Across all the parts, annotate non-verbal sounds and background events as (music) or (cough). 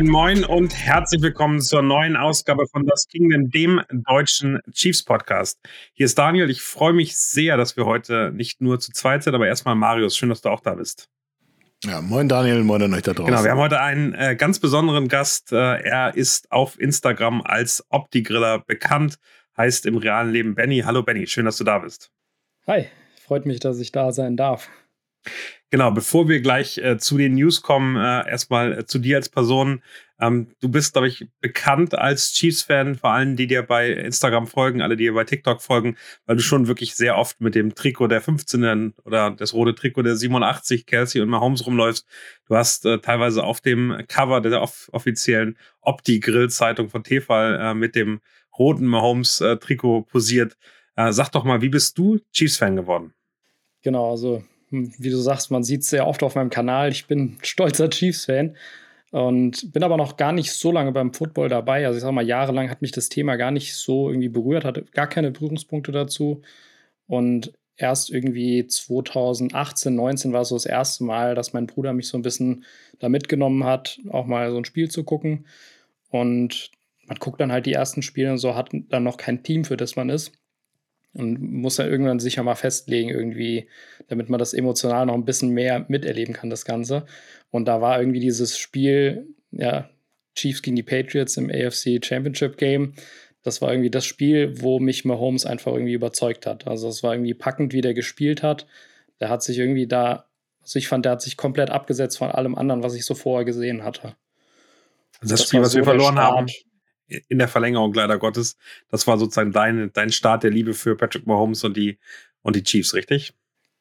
Moin, moin und herzlich willkommen zur neuen Ausgabe von Das Kingdom, dem deutschen Chiefs Podcast. Hier ist Daniel. Ich freue mich sehr, dass wir heute nicht nur zu zweit sind, aber erstmal Marius. Schön, dass du auch da bist. Ja, moin Daniel, moin an euch da draußen. Genau, wir haben heute einen äh, ganz besonderen Gast. Äh, er ist auf Instagram als Opti-Griller bekannt, heißt im realen Leben Benny. Hallo Benny, schön, dass du da bist. Hi, freut mich, dass ich da sein darf. Genau, bevor wir gleich äh, zu den News kommen, äh, erstmal äh, zu dir als Person. Ähm, du bist, glaube ich, bekannt als Chiefs-Fan, vor allem die dir bei Instagram folgen, alle, die dir bei TikTok folgen, weil du schon wirklich sehr oft mit dem Trikot der 15 oder das rote Trikot der 87 Kelsey und Mahomes rumläufst. Du hast äh, teilweise auf dem Cover der off offiziellen Opti-Grill-Zeitung von Tefal äh, mit dem roten Mahomes-Trikot äh, posiert. sag doch mal, wie bist du Chiefs-Fan geworden? Genau, also wie du sagst, man sieht es sehr oft auf meinem Kanal. Ich bin stolzer Chiefs-Fan und bin aber noch gar nicht so lange beim Football dabei. Also ich sag mal, jahrelang hat mich das Thema gar nicht so irgendwie berührt, hatte gar keine Berührungspunkte dazu. Und erst irgendwie 2018, 19 war so das erste Mal, dass mein Bruder mich so ein bisschen da mitgenommen hat, auch mal so ein Spiel zu gucken. Und man guckt dann halt die ersten Spiele und so, hat dann noch kein Team, für das man ist und muss dann irgendwann sicher mal festlegen, irgendwie, damit man das emotional noch ein bisschen mehr miterleben kann, das Ganze. Und da war irgendwie dieses Spiel, ja, Chiefs gegen die Patriots im AFC Championship Game. Das war irgendwie das Spiel, wo mich Mahomes einfach irgendwie überzeugt hat. Also es war irgendwie packend, wie der gespielt hat. Der hat sich irgendwie da, also ich fand, der hat sich komplett abgesetzt von allem anderen, was ich so vorher gesehen hatte. Also das, das Spiel, was so wir verloren haben, in der Verlängerung leider Gottes. Das war sozusagen dein, dein Start der Liebe für Patrick Mahomes und die, und die Chiefs, richtig?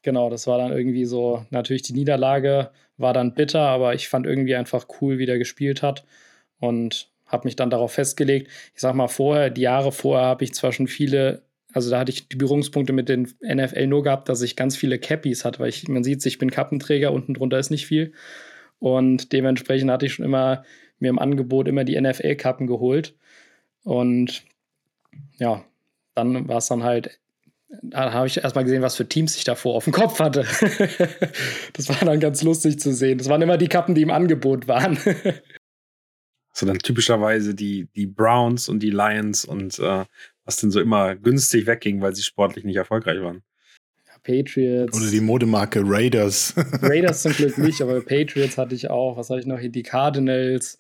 Genau, das war dann irgendwie so, natürlich die Niederlage war dann bitter, aber ich fand irgendwie einfach cool, wie der gespielt hat und habe mich dann darauf festgelegt. Ich sag mal, vorher, die Jahre vorher habe ich zwar schon viele, also da hatte ich die Berührungspunkte mit den NFL nur gehabt, dass ich ganz viele Cappies hatte, weil ich, man sieht, ich bin Kappenträger, unten drunter ist nicht viel. Und dementsprechend hatte ich schon immer mir im Angebot immer die NFL-Kappen geholt. Und ja, dann war es dann halt, da habe ich erstmal gesehen, was für Teams ich davor auf dem Kopf hatte. (laughs) das war dann ganz lustig zu sehen. Das waren immer die Kappen, die im Angebot waren. (laughs) so dann typischerweise die, die Browns und die Lions und äh, was denn so immer günstig wegging, weil sie sportlich nicht erfolgreich waren. Patriots. Oder die Modemarke Raiders. (laughs) Raiders zum Glück nicht, aber Patriots hatte ich auch. Was hatte ich noch hier? Die Cardinals.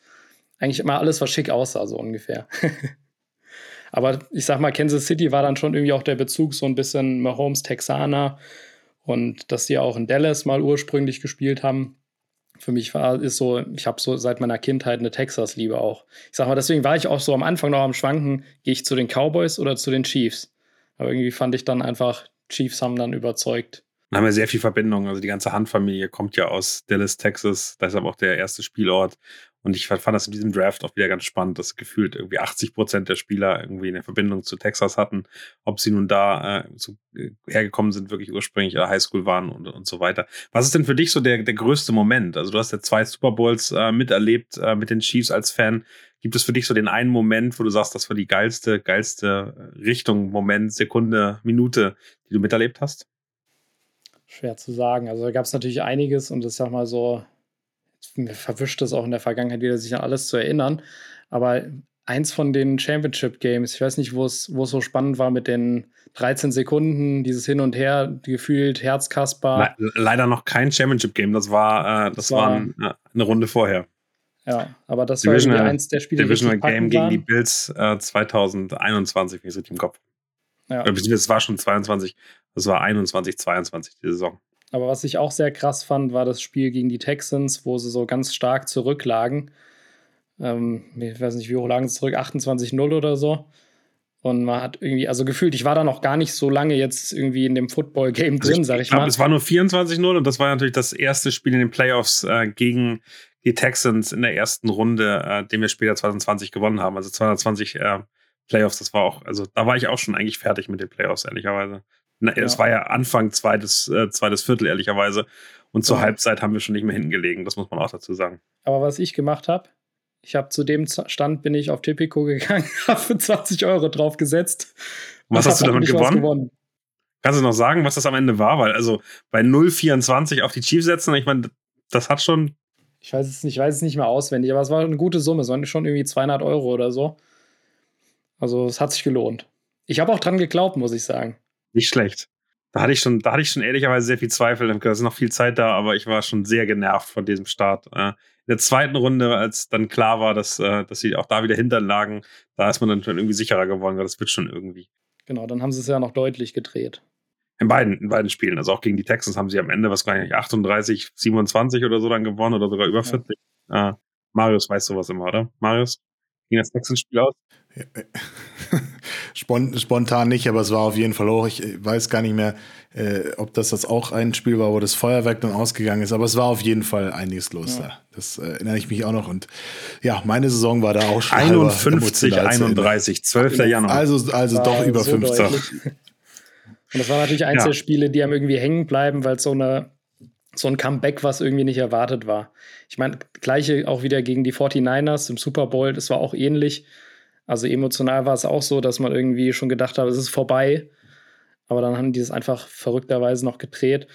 Eigentlich immer alles, was schick aussah, so ungefähr. (laughs) aber ich sag mal, Kansas City war dann schon irgendwie auch der Bezug, so ein bisschen Mahomes Texaner. Und dass die auch in Dallas mal ursprünglich gespielt haben. Für mich war ist so, ich habe so seit meiner Kindheit eine Texas-Liebe auch. Ich sag mal, deswegen war ich auch so am Anfang noch am Schwanken, gehe ich zu den Cowboys oder zu den Chiefs. Aber irgendwie fand ich dann einfach Chiefs haben dann überzeugt. Dann haben wir sehr viel Verbindung. Also die ganze Handfamilie kommt ja aus Dallas, Texas. Da ist aber auch der erste Spielort. Und ich fand das in diesem Draft auch wieder ganz spannend, dass gefühlt irgendwie 80 Prozent der Spieler irgendwie eine Verbindung zu Texas hatten. Ob sie nun da äh, zu, äh, hergekommen sind, wirklich ursprünglich oder Highschool waren und, und so weiter. Was ist denn für dich so der, der größte Moment? Also du hast ja zwei Super Bowls äh, miterlebt äh, mit den Chiefs als Fan. Gibt es für dich so den einen Moment, wo du sagst, das war die geilste, geilste Richtung, Moment, Sekunde, Minute, die du miterlebt hast? Schwer zu sagen. Also da gab es natürlich einiges und ich sag mal so, mir verwischt es auch in der Vergangenheit wieder, sich an alles zu erinnern. Aber eins von den Championship Games, ich weiß nicht, wo es so spannend war mit den 13 Sekunden, dieses Hin und Her, gefühlt Herzkasper. Le leider noch kein Championship Game, das war, äh, das, das war, war eine Runde vorher. Ja, aber das Divisional, war eins der Spiele, Divisional die Game gegen die Bills äh, 2021, wenn ich es richtig im Kopf. Ja. Es war schon 22, das war 21, 22 die Saison. Aber was ich auch sehr krass fand, war das Spiel gegen die Texans, wo sie so ganz stark zurücklagen. Ähm, ich weiß nicht, wie hoch lagen sie zurück? 28-0 oder so. Und man hat irgendwie, also gefühlt, ich war da noch gar nicht so lange jetzt irgendwie in dem Football-Game drin, also ich, sag ich, ich glaub, mal. Es war nur 24-0 und das war natürlich das erste Spiel in den Playoffs äh, gegen die Texans in der ersten Runde, äh, den wir später 2020 gewonnen haben. Also 220 äh, Playoffs, das war auch, also da war ich auch schon eigentlich fertig mit den Playoffs, ehrlicherweise. Na, ja. Es war ja Anfang zweites, äh, zweites Viertel, ehrlicherweise. Und zur ja. Halbzeit haben wir schon nicht mehr hinten gelegen, das muss man auch dazu sagen. Aber was ich gemacht habe, ich habe zu dem Stand bin ich auf Tipico gegangen, (laughs) habe für 20 Euro drauf gesetzt. Was hast du damit gewonnen? gewonnen? Kannst du noch sagen, was das am Ende war? Weil also bei 0,24 auf die Chiefs setzen, ich meine, das hat schon Ich weiß es nicht, ich weiß es nicht mehr auswendig, aber es war eine gute Summe. Es waren schon irgendwie 200 Euro oder so. Also es hat sich gelohnt. Ich habe auch dran geglaubt, muss ich sagen. Nicht schlecht. Da hatte ich schon, da hatte ich schon ehrlicherweise sehr viel Zweifel. Da ist noch viel Zeit da, aber ich war schon sehr genervt von diesem Start. Äh, in der zweiten Runde, als dann klar war, dass, äh, dass sie auch da wieder hintern lagen, da ist man dann schon irgendwie sicherer geworden, weil das wird schon irgendwie. Genau, dann haben sie es ja noch deutlich gedreht. In beiden, in beiden Spielen. Also auch gegen die Texans haben sie am Ende, was gar nicht, 38, 27 oder so dann gewonnen oder sogar über 40. Ja. Äh, Marius weiß sowas immer, oder? Marius? Ging das Texans-Spiel aus? (laughs) Spontan nicht, aber es war auf jeden Fall hoch. Ich weiß gar nicht mehr, äh, ob das das auch ein Spiel war, wo das Feuerwerk dann ausgegangen ist, aber es war auf jeden Fall einiges los ja. da. Das äh, erinnere ich mich auch noch. Und ja, meine Saison war da auch schon 51, 31, 12. Januar. Also, also doch über so 50. Und das waren natürlich eins ja. die einem irgendwie hängen bleiben, weil es so eine so ein Comeback, was irgendwie nicht erwartet war. Ich meine, gleiche auch wieder gegen die 49ers im Super Bowl, das war auch ähnlich. Also emotional war es auch so, dass man irgendwie schon gedacht hat, es ist vorbei. Aber dann haben die es einfach verrückterweise noch gedreht.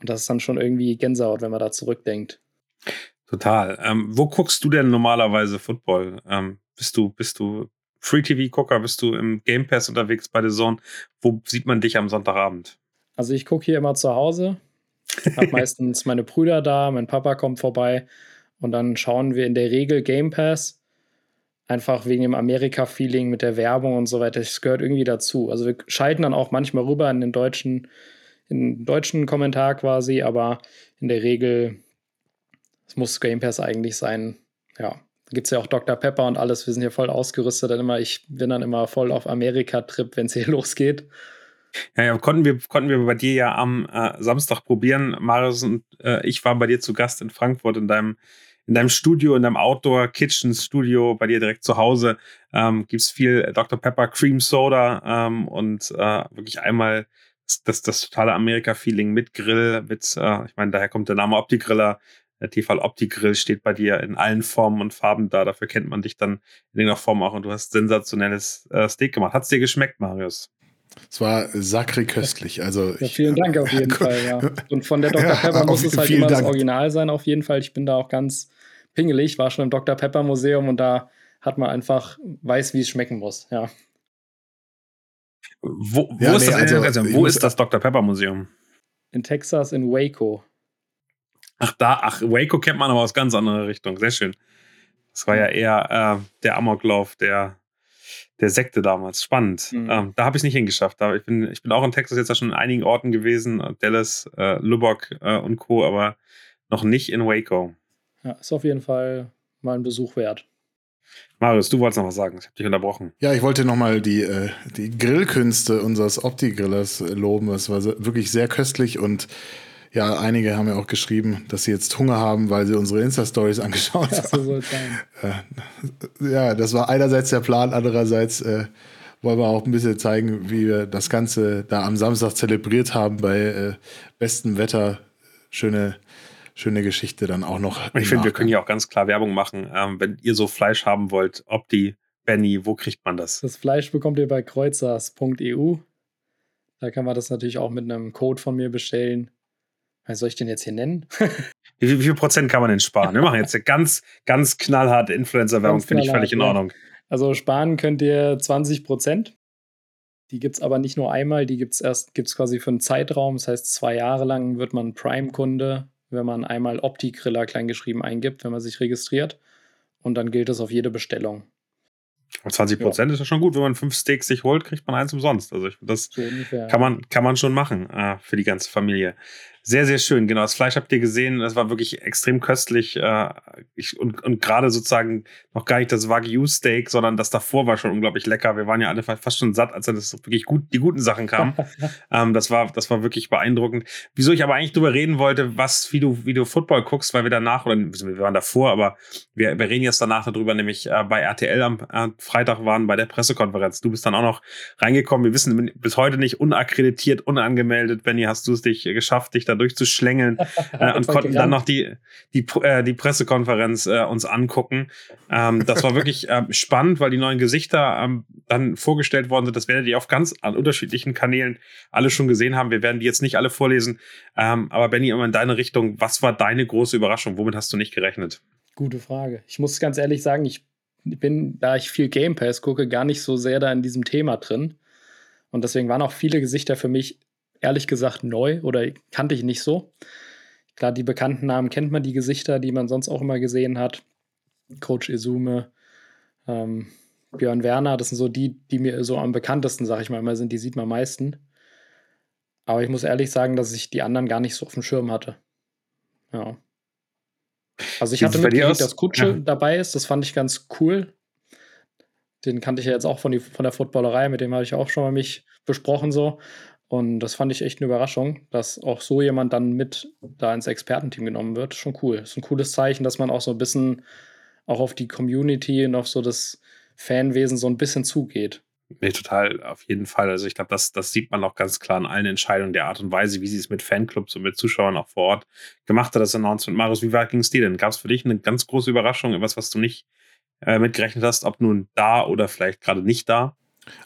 Und das ist dann schon irgendwie Gänsehaut, wenn man da zurückdenkt. Total. Ähm, wo guckst du denn normalerweise Football? Ähm, bist du, bist du Free-TV-Gucker? Bist du im Game Pass unterwegs bei The Zone? Wo sieht man dich am Sonntagabend? Also ich gucke hier immer zu Hause. Hab (laughs) meistens meine Brüder da, mein Papa kommt vorbei und dann schauen wir in der Regel Game Pass. Einfach wegen dem Amerika-Feeling mit der Werbung und so weiter. Das gehört irgendwie dazu. Also wir schalten dann auch manchmal rüber in den deutschen, in den deutschen Kommentar quasi, aber in der Regel es muss Game Pass eigentlich sein. Ja, gibt es ja auch Dr. Pepper und alles. Wir sind hier voll ausgerüstet. Dann immer, ich bin dann immer voll auf Amerika-Trip, wenn es hier (laughs) losgeht. Ja, ja, konnten wir, konnten wir bei dir ja am äh, Samstag probieren. Marius und äh, ich waren bei dir zu Gast in Frankfurt in deinem in deinem Studio, in deinem Outdoor-Kitchen-Studio, bei dir direkt zu Hause, ähm, gibt es viel Dr. Pepper Cream Soda ähm, und äh, wirklich einmal das, das, das totale Amerika-Feeling mit Grill, mit, äh, ich meine, daher kommt der Name Opti-Griller. Der Tefal Opti-Grill steht bei dir in allen Formen und Farben da. Dafür kennt man dich dann in irgendeiner Form auch und du hast sensationelles äh, Steak gemacht. Hat es dir geschmeckt, Marius? Es war sakri köstlich. Also ja, vielen Dank auf (laughs) jeden Fall. Ja. Und von der Dr. Pepper ja, muss es halt immer Dank. das Original sein, auf jeden Fall. Ich bin da auch ganz pingelig, war schon im Dr. Pepper Museum und da hat man einfach weiß, wie es schmecken muss. Ja. Wo, wo, ja, ist, nee, das, also, also, wo ist das Dr. Pepper Museum? In Texas, in Waco. Ach, da, ach, Waco kennt man aber aus ganz anderer Richtung. Sehr schön. Das war ja eher äh, der Amoklauf der der Sekte damals. Spannend. Mhm. Ähm, da habe ich es nicht hingeschafft. Aber ich bin, ich bin auch in Texas jetzt schon in einigen Orten gewesen, Dallas, äh, Lubbock äh, und Co., aber noch nicht in Waco. Ja, ist auf jeden Fall mal ein Besuch wert. Marius, du wolltest noch was sagen. Ich habe dich unterbrochen. Ja, ich wollte nochmal die, äh, die Grillkünste unseres Opti-Grillers äh, loben. Es war wirklich sehr köstlich und ja, einige haben ja auch geschrieben, dass sie jetzt Hunger haben, weil sie unsere Insta-Stories angeschaut ja, haben. So sein. Äh, ja, das war einerseits der Plan, andererseits äh, wollen wir auch ein bisschen zeigen, wie wir das Ganze da am Samstag zelebriert haben bei äh, bestem Wetter. Schöne, schöne Geschichte dann auch noch. Ich finde, wir können ja auch ganz klar Werbung machen. Ähm, wenn ihr so Fleisch haben wollt, ob die Benny, wo kriegt man das? Das Fleisch bekommt ihr bei kreuzers.eu. Da kann man das natürlich auch mit einem Code von mir bestellen. Was soll ich den jetzt hier nennen? (laughs) wie, viel, wie, viel, Prozent kann man denn sparen? Wir machen jetzt ganz, ganz knallhart Influencer-Werbung, finde ich völlig in Ordnung. Ja. Also sparen könnt ihr 20 Prozent. Die gibt es aber nicht nur einmal, die gibt es erst, gibt quasi für einen Zeitraum. Das heißt, zwei Jahre lang wird man Prime-Kunde, wenn man einmal Opti-Griller kleingeschrieben eingibt, wenn man sich registriert. Und dann gilt es auf jede Bestellung. 20 Prozent ja. ist ja schon gut. Wenn man fünf Steaks sich holt, kriegt man eins umsonst. Also ich, das so kann, man, kann man schon machen äh, für die ganze Familie. Sehr, sehr schön. Genau, das Fleisch habt ihr gesehen. Das war wirklich extrem köstlich. Äh, ich, und und gerade sozusagen noch gar nicht das Wagyu-Steak, sondern das davor war schon unglaublich lecker. Wir waren ja alle fast schon satt, als das wirklich gut, die guten Sachen kamen. (laughs) ähm, das, war, das war wirklich beeindruckend. Wieso ich aber eigentlich drüber reden wollte, was, wie du, wie du Football guckst, weil wir danach, oder wir waren davor, aber wir, wir reden jetzt danach darüber, nämlich äh, bei RTL am äh, Freitag waren bei der Pressekonferenz. Du bist dann auch noch reingekommen. Wir wissen bis heute nicht unakkreditiert, unangemeldet. Benny, hast du es dich geschafft, dich da da durchzuschlängeln (laughs) äh, und konnten gerannt. dann noch die, die, äh, die Pressekonferenz äh, uns angucken. Ähm, das war wirklich äh, spannend, weil die neuen Gesichter ähm, dann vorgestellt worden sind. Das werdet ihr auf ganz an unterschiedlichen Kanälen alle schon gesehen haben. Wir werden die jetzt nicht alle vorlesen. Ähm, aber Benny, immer in deine Richtung. Was war deine große Überraschung? Womit hast du nicht gerechnet? Gute Frage. Ich muss ganz ehrlich sagen, ich bin, da ich viel Game Pass gucke, gar nicht so sehr da in diesem Thema drin. Und deswegen waren auch viele Gesichter für mich ehrlich gesagt neu oder kannte ich nicht so. Klar, die bekannten Namen kennt man, die Gesichter, die man sonst auch immer gesehen hat. Coach Izume, ähm, Björn Werner, das sind so die, die mir so am bekanntesten, sag ich mal, immer sind, die sieht man am meisten. Aber ich muss ehrlich sagen, dass ich die anderen gar nicht so auf dem Schirm hatte. Ja. Also ich hatte mitgekriegt, dass Kutsche ja. dabei ist. Das fand ich ganz cool. Den kannte ich ja jetzt auch von, die, von der Footballerei, mit dem habe ich auch schon mal mich besprochen so. Und das fand ich echt eine Überraschung, dass auch so jemand dann mit da ins Expertenteam genommen wird. Schon cool. Ist ein cooles Zeichen, dass man auch so ein bisschen auch auf die Community und auf so das Fanwesen so ein bisschen zugeht. Nee, total, auf jeden Fall. Also ich glaube, das, das sieht man auch ganz klar in allen Entscheidungen der Art und Weise, wie sie es mit Fanclubs und mit Zuschauern auch vor Ort gemacht hat, das Announcement. Marius, wie ging es dir denn? Gab es für dich eine ganz große Überraschung, etwas, was du nicht äh, mitgerechnet hast, ob nun da oder vielleicht gerade nicht da?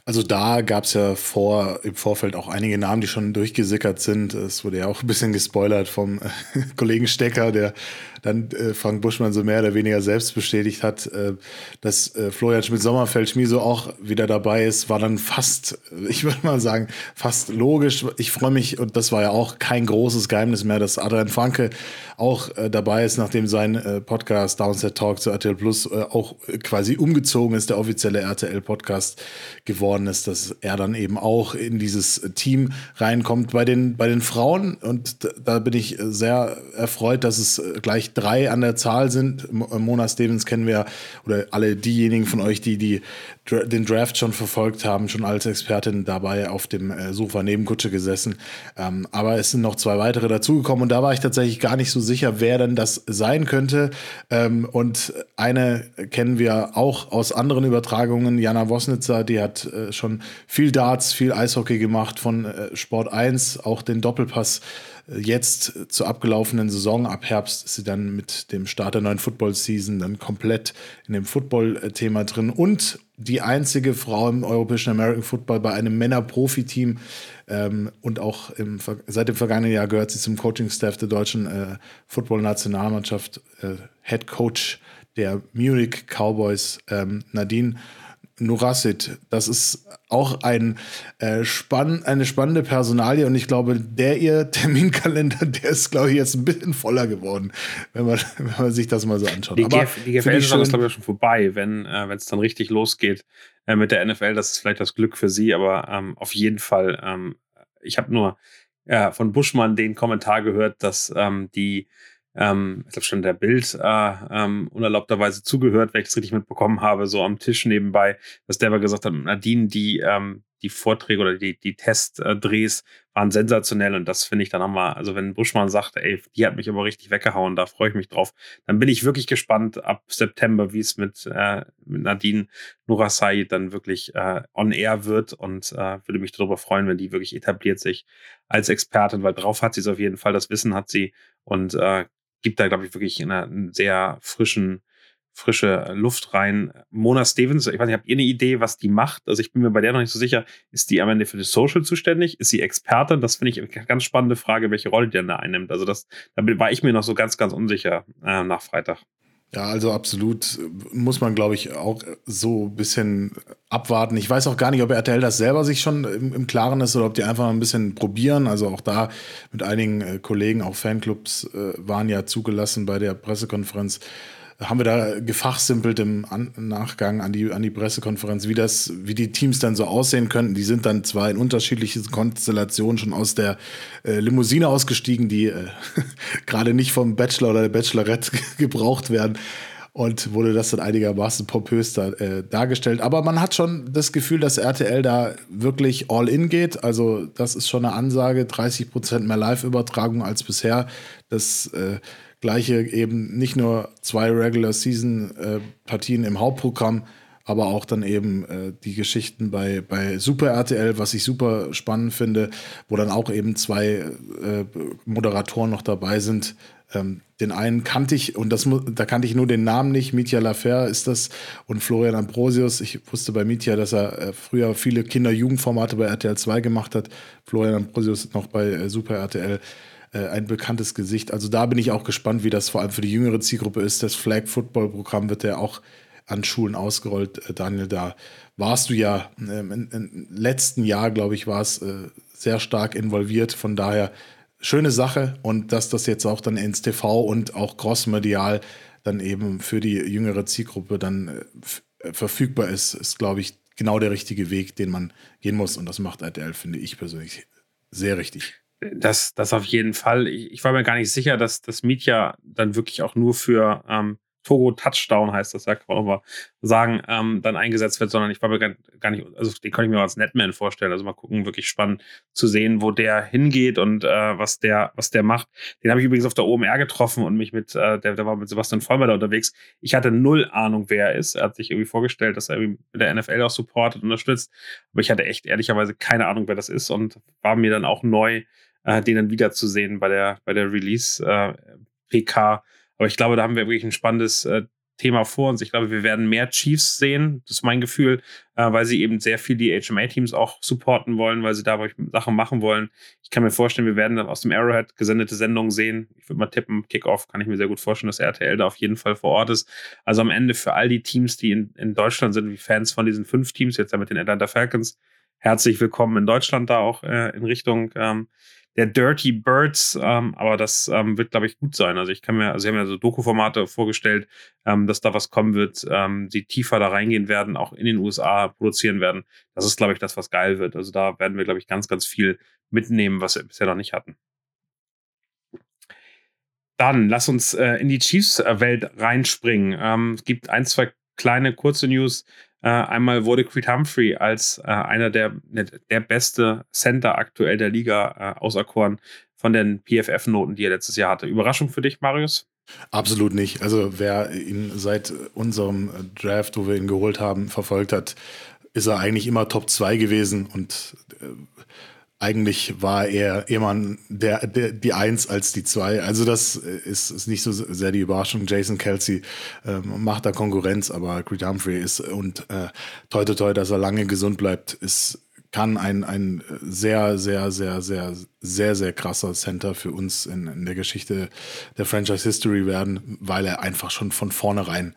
Also da gab es ja vor, im Vorfeld auch einige Namen, die schon durchgesickert sind. Es wurde ja auch ein bisschen gespoilert vom äh, (laughs) Kollegen Stecker, der dann äh, Frank Buschmann so mehr oder weniger selbst bestätigt hat, äh, dass äh, Florian Schmidt-Sommerfeld Schmieso auch wieder dabei ist, war dann fast, (laughs) ich würde mal sagen, fast logisch. Ich freue mich, und das war ja auch kein großes Geheimnis mehr, dass Adrian Franke auch äh, dabei ist, nachdem sein äh, Podcast Downset Talk zu RTL Plus äh, auch quasi umgezogen ist, der offizielle RTL-Podcast geworden ist, dass er dann eben auch in dieses Team reinkommt. Bei den, bei den Frauen, und da bin ich sehr erfreut, dass es gleich drei an der Zahl sind. Mona Stevens kennen wir, oder alle diejenigen von euch, die, die den Draft schon verfolgt haben, schon als Expertin dabei auf dem äh, Sofa neben Kutsche gesessen. Ähm, aber es sind noch zwei weitere dazugekommen und da war ich tatsächlich gar nicht so sicher, wer denn das sein könnte. Ähm, und eine kennen wir auch aus anderen Übertragungen, Jana Wosnitzer, die hat äh, schon viel Darts, viel Eishockey gemacht von Sport 1, auch den Doppelpass Jetzt zur abgelaufenen Saison, ab Herbst, ist sie dann mit dem Start der neuen Football-Season dann komplett in dem Football-Thema drin und die einzige Frau im europäischen American Football bei einem Männer-Profi-Team ähm, und auch im, seit dem vergangenen Jahr gehört sie zum Coaching-Staff der deutschen äh, Football-Nationalmannschaft, äh, Head Coach der Munich Cowboys, ähm, Nadine Nurasit. Das ist auch ein, äh, spann eine spannende Personalie und ich glaube, der ihr (laughs) Terminkalender, der ist, glaube ich, jetzt ein bisschen voller geworden, wenn man, (laughs) wenn man sich das mal so anschaut. Die, Aber GF, die GFL-Saison ist, glaube ich, schon vorbei, wenn äh, es dann richtig losgeht äh, mit der NFL. Das ist vielleicht das Glück für sie, aber ähm, auf jeden Fall, ähm, ich habe nur ja, von Buschmann den Kommentar gehört, dass ähm, die ähm, ich glaube schon der Bild äh, ähm, unerlaubterweise zugehört, wenn ich das richtig mitbekommen habe, so am Tisch nebenbei, dass der aber gesagt hat, Nadine, die, ähm, die Vorträge oder die, die Testdrehs waren sensationell und das finde ich dann nochmal, also wenn Buschmann sagt, ey, die hat mich aber richtig weggehauen, da freue ich mich drauf, dann bin ich wirklich gespannt ab September, wie es mit, äh, mit Nadine Nurasai dann wirklich äh, on air wird und äh, würde mich darüber freuen, wenn die wirklich etabliert sich als Expertin, weil drauf hat sie es auf jeden Fall, das Wissen hat sie und äh, gibt da, glaube ich, wirklich eine, einen sehr frischen, frische Luft rein. Mona Stevens, ich weiß nicht, habt ihr eine Idee, was die macht? Also ich bin mir bei der noch nicht so sicher. Ist die am Ende für das Social zuständig? Ist sie Expertin? Das finde ich eine ganz spannende Frage, welche Rolle die dann da einnimmt. Also das, da war ich mir noch so ganz, ganz unsicher äh, nach Freitag. Ja, also absolut muss man, glaube ich, auch so ein bisschen abwarten. Ich weiß auch gar nicht, ob RTL das selber sich schon im, im Klaren ist oder ob die einfach ein bisschen probieren. Also auch da mit einigen äh, Kollegen, auch Fanclubs äh, waren ja zugelassen bei der Pressekonferenz haben wir da gefachsimpelt im an Nachgang an die, an die Pressekonferenz, wie das, wie die Teams dann so aussehen könnten. Die sind dann zwar in unterschiedlichen Konstellationen schon aus der äh, Limousine ausgestiegen, die äh, (laughs) gerade nicht vom Bachelor oder der Bachelorette gebraucht werden und wurde das dann einigermaßen pompös da, äh, dargestellt. Aber man hat schon das Gefühl, dass RTL da wirklich all in geht. Also das ist schon eine Ansage, 30 Prozent mehr Live-Übertragung als bisher. Das äh, Gleiche eben nicht nur zwei Regular Season äh, Partien im Hauptprogramm, aber auch dann eben äh, die Geschichten bei, bei Super RTL, was ich super spannend finde, wo dann auch eben zwei äh, Moderatoren noch dabei sind. Ähm, den einen kannte ich, und das da kannte ich nur den Namen nicht. Mitya Lafer ist das und Florian Ambrosius. Ich wusste bei Mitya, dass er äh, früher viele Kinder-Jugendformate bei RTL 2 gemacht hat. Florian Ambrosius noch bei äh, Super RTL ein bekanntes Gesicht. Also da bin ich auch gespannt, wie das vor allem für die jüngere Zielgruppe ist. Das Flag Football Programm wird ja auch an Schulen ausgerollt. Äh, Daniel, da warst du ja ähm, im letzten Jahr, glaube ich, war es äh, sehr stark involviert. Von daher schöne Sache und dass das jetzt auch dann ins TV und auch crossmedial dann eben für die jüngere Zielgruppe dann verfügbar ist, ist, glaube ich, genau der richtige Weg, den man gehen muss. Und das macht RTL, finde ich persönlich, sehr richtig. Das, das auf jeden Fall. Ich, ich war mir gar nicht sicher, dass das Media dann wirklich auch nur für ähm, Togo Touchdown heißt das, ja, kann man auch mal sagen, ähm, dann eingesetzt wird, sondern ich war mir gar, gar nicht, also den konnte ich mir als Netman vorstellen. Also mal gucken, wirklich spannend zu sehen, wo der hingeht und äh, was der, was der macht. Den habe ich übrigens auf der OMR getroffen und mich mit, äh, der, der war mit Sebastian Vollmer da unterwegs. Ich hatte null Ahnung, wer er ist. Er hat sich irgendwie vorgestellt, dass er mit der NFL auch supportet, unterstützt. Aber ich hatte echt ehrlicherweise keine Ahnung, wer das ist und war mir dann auch neu, äh, den dann wiederzusehen bei der, bei der Release äh, PK aber ich glaube, da haben wir wirklich ein spannendes äh, Thema vor uns. Ich glaube, wir werden mehr Chiefs sehen, das ist mein Gefühl, äh, weil sie eben sehr viel die HMA-Teams auch supporten wollen, weil sie da Sachen machen wollen. Ich kann mir vorstellen, wir werden dann aus dem Arrowhead gesendete Sendungen sehen. Ich würde mal tippen, Kickoff kann ich mir sehr gut vorstellen, dass RTL da auf jeden Fall vor Ort ist. Also am Ende für all die Teams, die in, in Deutschland sind, wie Fans von diesen fünf Teams, jetzt ja mit den Atlanta Falcons, herzlich willkommen in Deutschland da auch äh, in Richtung ähm, der Dirty Birds, ähm, aber das ähm, wird, glaube ich, gut sein. Also ich kann mir, also sie haben ja so Doku-Formate vorgestellt, ähm, dass da was kommen wird, ähm, die tiefer da reingehen werden, auch in den USA produzieren werden. Das ist, glaube ich, das, was geil wird. Also da werden wir, glaube ich, ganz, ganz viel mitnehmen, was wir bisher noch nicht hatten. Dann lass uns äh, in die Chiefs-Welt reinspringen. Ähm, es gibt ein, zwei kleine kurze News. Äh, einmal wurde Creed Humphrey als äh, einer der, der beste Center aktuell der Liga äh, auserkoren von den PFF-Noten, die er letztes Jahr hatte. Überraschung für dich, Marius? Absolut nicht. Also wer ihn seit unserem Draft, wo wir ihn geholt haben, verfolgt hat, ist er eigentlich immer Top 2 gewesen und äh, eigentlich war er immer der, der, die Eins als die Zwei. Also das ist, ist nicht so sehr die Überraschung. Jason Kelsey ähm, macht da Konkurrenz, aber Creed Humphrey ist und äh, toi toi toi, dass er lange gesund bleibt, ist kann ein, ein sehr, sehr, sehr, sehr, sehr, sehr krasser Center für uns in, in der Geschichte der Franchise History werden, weil er einfach schon von vornherein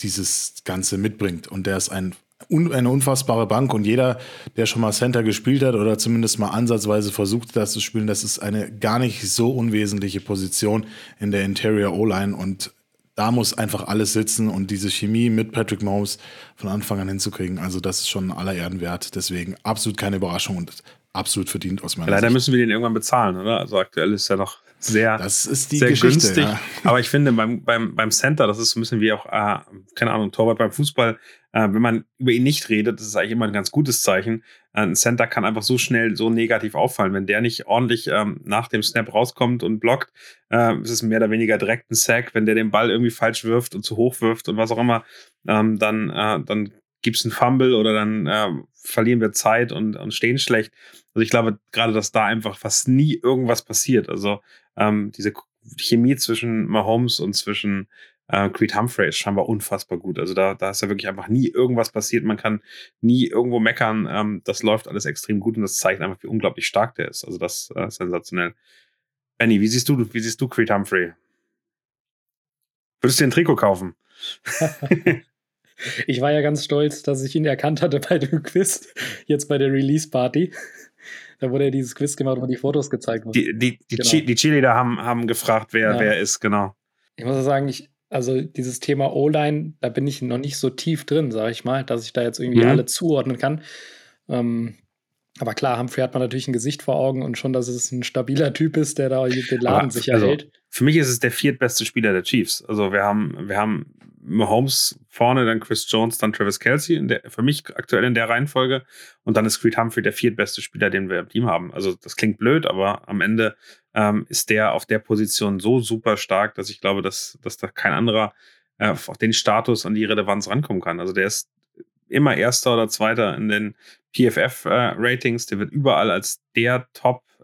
dieses Ganze mitbringt. Und der ist ein un eine unfassbare Bank und jeder, der schon mal Center gespielt hat oder zumindest mal ansatzweise versucht, das zu spielen, das ist eine gar nicht so unwesentliche Position in der Interior O-Line und da muss einfach alles sitzen und diese Chemie mit Patrick Mahomes von Anfang an hinzukriegen. Also das ist schon aller Ehren wert. Deswegen absolut keine Überraschung und absolut verdient aus meiner Leider Sicht. Leider müssen wir den irgendwann bezahlen, oder? Also aktuell ist ja noch sehr, das ist die sehr Geschichte, günstig. Ja. (laughs) Aber ich finde, beim, beim, beim Center, das ist so ein bisschen wie auch, äh, keine Ahnung, Torwart beim Fußball, äh, wenn man über ihn nicht redet, das ist eigentlich immer ein ganz gutes Zeichen. Äh, ein Center kann einfach so schnell so negativ auffallen. Wenn der nicht ordentlich ähm, nach dem Snap rauskommt und blockt, äh, ist es mehr oder weniger direkt ein Sack. Wenn der den Ball irgendwie falsch wirft und zu hoch wirft und was auch immer, ähm, dann, äh, dann gibt es einen Fumble oder dann äh, verlieren wir Zeit und, und stehen schlecht. Also ich glaube gerade, dass da einfach fast nie irgendwas passiert. Also ähm, diese Chemie zwischen Mahomes und zwischen äh, Creed Humphrey ist scheinbar unfassbar gut. Also da, da ist ja wirklich einfach nie irgendwas passiert. Man kann nie irgendwo meckern. Ähm, das läuft alles extrem gut und das zeigt einfach, wie unglaublich stark der ist. Also das äh, ist sensationell. Benny, wie siehst du, wie siehst du Creed Humphrey? Würdest du den Trikot kaufen? (laughs) (laughs) ich war ja ganz stolz, dass ich ihn erkannt hatte bei dem Quiz, jetzt bei der Release-Party. Da wurde ja dieses Quiz gemacht, wo die Fotos gezeigt wurden. Die, die, die, genau. die Cheerleader haben, haben gefragt, wer, ja. wer ist, genau. Ich muss sagen, ich, also dieses Thema O-Line, da bin ich noch nicht so tief drin, sage ich mal, dass ich da jetzt irgendwie mhm. alle zuordnen kann. Ähm, aber klar, Humphrey hat man natürlich ein Gesicht vor Augen und schon, dass es ein stabiler Typ ist, der da den Laden sicher also, hält. Für mich ist es der viertbeste Spieler der Chiefs. Also wir haben, wir haben Mahomes vorne, dann Chris Jones, dann Travis Kelsey, der, für mich aktuell in der Reihenfolge. Und dann ist Creed Humphrey der viertbeste Spieler, den wir im Team haben. Also das klingt blöd, aber am Ende ähm, ist der auf der Position so super stark, dass ich glaube, dass, dass da kein anderer äh, auf den Status, an die Relevanz rankommen kann. Also der ist immer Erster oder Zweiter in den PFF-Ratings. Äh, der wird überall als der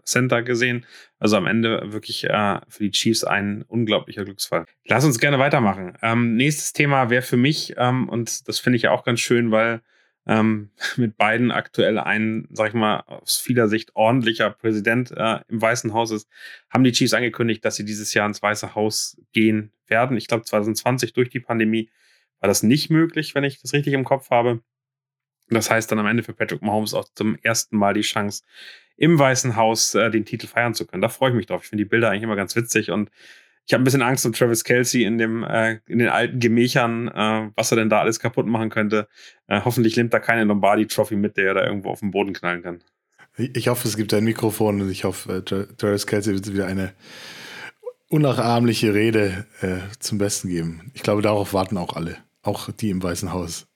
Top-Center gesehen. Also am Ende wirklich äh, für die Chiefs ein unglaublicher Glücksfall. Lass uns gerne weitermachen. Ähm, nächstes Thema wäre für mich, ähm, und das finde ich ja auch ganz schön, weil ähm, (laughs) mit beiden aktuell ein, sag ich mal, aus vieler Sicht ordentlicher Präsident äh, im Weißen Haus ist, haben die Chiefs angekündigt, dass sie dieses Jahr ins Weiße Haus gehen werden. Ich glaube, 2020 durch die Pandemie war das nicht möglich, wenn ich das richtig im Kopf habe. Das heißt dann am Ende für Patrick Mahomes auch zum ersten Mal die Chance, im Weißen Haus äh, den Titel feiern zu können. Da freue ich mich drauf. Ich finde die Bilder eigentlich immer ganz witzig und ich habe ein bisschen Angst um Travis Kelsey in, dem, äh, in den alten Gemächern, äh, was er denn da alles kaputt machen könnte. Äh, hoffentlich nimmt da keine Lombardi-Trophy mit, der er da irgendwo auf den Boden knallen kann. Ich hoffe, es gibt ein Mikrofon und ich hoffe, äh, Travis Kelsey wird wieder eine unnachahmliche Rede äh, zum Besten geben. Ich glaube, darauf warten auch alle, auch die im Weißen Haus.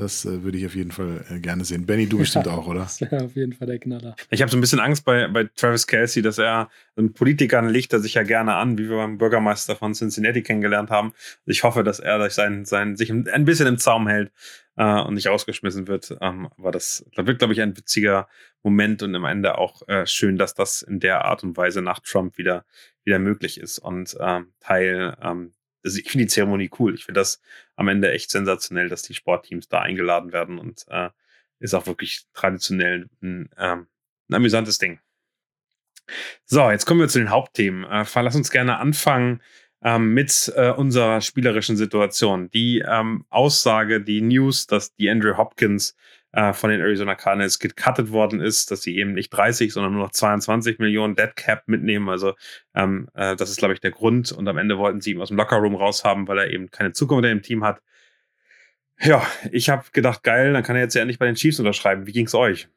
Das äh, würde ich auf jeden Fall äh, gerne sehen. Benny, du bestimmt ja, auch, oder? Das wäre auf jeden Fall der Knaller. Ich habe so ein bisschen Angst bei, bei Travis Kelsey, dass er, ein Politikern legt er sich ja gerne an, wie wir beim Bürgermeister von Cincinnati kennengelernt haben. Ich hoffe, dass er durch sein, sein, sich ein bisschen im Zaum hält äh, und nicht rausgeschmissen wird. Ähm, aber das, das wird, glaube ich, ein witziger Moment und am Ende auch äh, schön, dass das in der Art und Weise nach Trump wieder, wieder möglich ist und ähm, Teil ähm, also ich finde die Zeremonie cool. Ich finde das am Ende echt sensationell, dass die Sportteams da eingeladen werden und äh, ist auch wirklich traditionell ein, ähm, ein amüsantes Ding. So, jetzt kommen wir zu den Hauptthemen. Äh, lass uns gerne anfangen ähm, mit äh, unserer spielerischen Situation. Die ähm, Aussage, die News, dass die Andrew Hopkins äh, von den Arizona Cardinals gecuttet worden ist, dass sie eben nicht 30, sondern nur noch 22 Millionen Dead Cap mitnehmen. Also ähm, äh, das ist, glaube ich, der Grund. Und am Ende wollten sie ihn aus dem Lockerroom raushaben, weil er eben keine Zukunft in dem Team hat. Ja, ich habe gedacht, geil, dann kann er jetzt ja endlich bei den Chiefs unterschreiben. Wie ging's euch?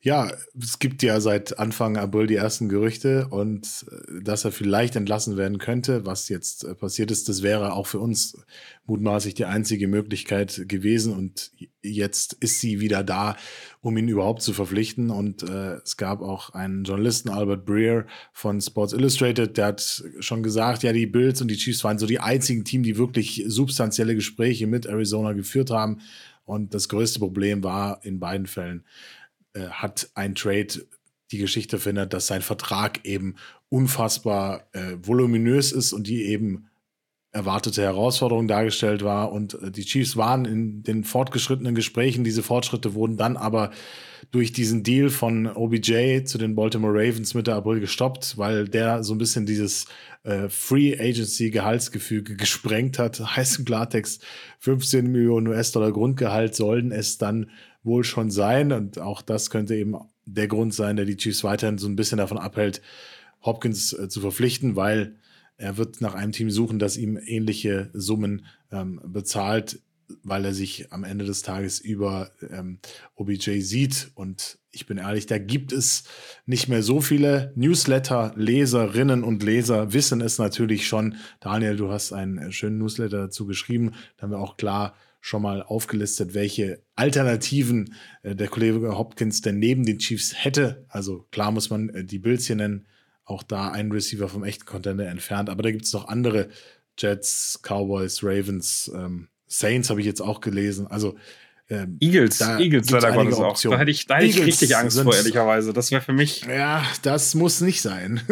Ja, es gibt ja seit Anfang April die ersten Gerüchte und äh, dass er vielleicht entlassen werden könnte, was jetzt äh, passiert ist, das wäre auch für uns mutmaßlich die einzige Möglichkeit gewesen und jetzt ist sie wieder da, um ihn überhaupt zu verpflichten und äh, es gab auch einen Journalisten, Albert Breer von Sports Illustrated, der hat schon gesagt, ja, die Bills und die Chiefs waren so die einzigen Team, die wirklich substanzielle Gespräche mit Arizona geführt haben und das größte Problem war in beiden Fällen, äh, hat ein Trade die Geschichte verändert, dass sein Vertrag eben unfassbar äh, voluminös ist und die eben erwartete Herausforderung dargestellt war. Und äh, die Chiefs waren in den fortgeschrittenen Gesprächen. Diese Fortschritte wurden dann aber durch diesen Deal von OBJ zu den Baltimore Ravens Mitte April gestoppt, weil der so ein bisschen dieses äh, Free Agency Gehaltsgefüge (laughs) gesprengt hat. Heißt im Klartext 15 Millionen US-Dollar Grundgehalt sollen es dann wohl schon sein. Und auch das könnte eben der Grund sein, der die Chiefs weiterhin so ein bisschen davon abhält, Hopkins äh, zu verpflichten, weil er wird nach einem Team suchen, das ihm ähnliche Summen ähm, bezahlt, weil er sich am Ende des Tages über ähm, OBJ sieht. Und ich bin ehrlich, da gibt es nicht mehr so viele Newsletter-Leserinnen und Leser, wissen es natürlich schon. Daniel, du hast einen äh, schönen Newsletter dazu geschrieben. Da haben wir auch klar schon mal aufgelistet, welche Alternativen äh, der Kollege Hopkins denn neben den Chiefs hätte. Also klar muss man äh, die Bills hier nennen, auch da ein Receiver vom echten Contender entfernt. Aber da gibt es noch andere Jets, Cowboys, Ravens, ähm, Saints habe ich jetzt auch gelesen. Also ähm, Eagles, Eagles leider Gottes auch. Da hätte ich, da hätte ich richtig Angst vor, ehrlicherweise. Das wäre für mich. Ja, das muss nicht sein.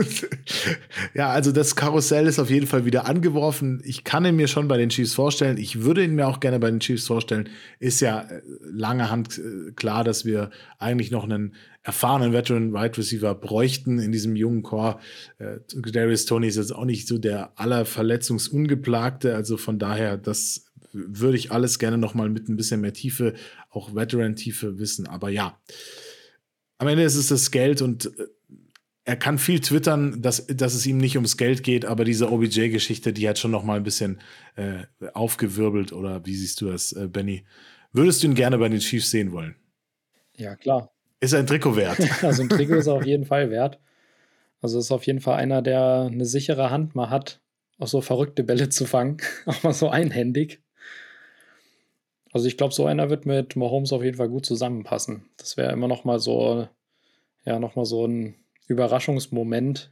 (laughs) ja, also das Karussell ist auf jeden Fall wieder angeworfen. Ich kann ihn mir schon bei den Chiefs vorstellen. Ich würde ihn mir auch gerne bei den Chiefs vorstellen. Ist ja äh, lange Hand äh, klar, dass wir eigentlich noch einen erfahrenen Veteran Wide Receiver bräuchten in diesem jungen Core. Äh, Darius Tony ist jetzt auch nicht so der allerverletzungsungeplagte. Also von daher, das würde ich alles gerne noch mal mit ein bisschen mehr Tiefe, auch Veteran-Tiefe wissen. Aber ja, am Ende ist es das Geld und äh, er kann viel twittern, dass, dass es ihm nicht ums Geld geht, aber diese OBJ-Geschichte, die hat schon noch mal ein bisschen äh, aufgewirbelt. Oder wie siehst du das, äh, Benny? Würdest du ihn gerne bei den Chiefs sehen wollen? Ja, klar. Ist ein Trikot wert? (laughs) also ein Trikot ist auf jeden Fall wert. Also ist auf jeden Fall einer, der eine sichere Hand mal hat, auch so verrückte Bälle zu fangen, (laughs) auch mal so einhändig. Also ich glaube, so einer wird mit Mahomes auf jeden Fall gut zusammenpassen. Das wäre immer noch mal so, ja, noch mal so ein Überraschungsmoment.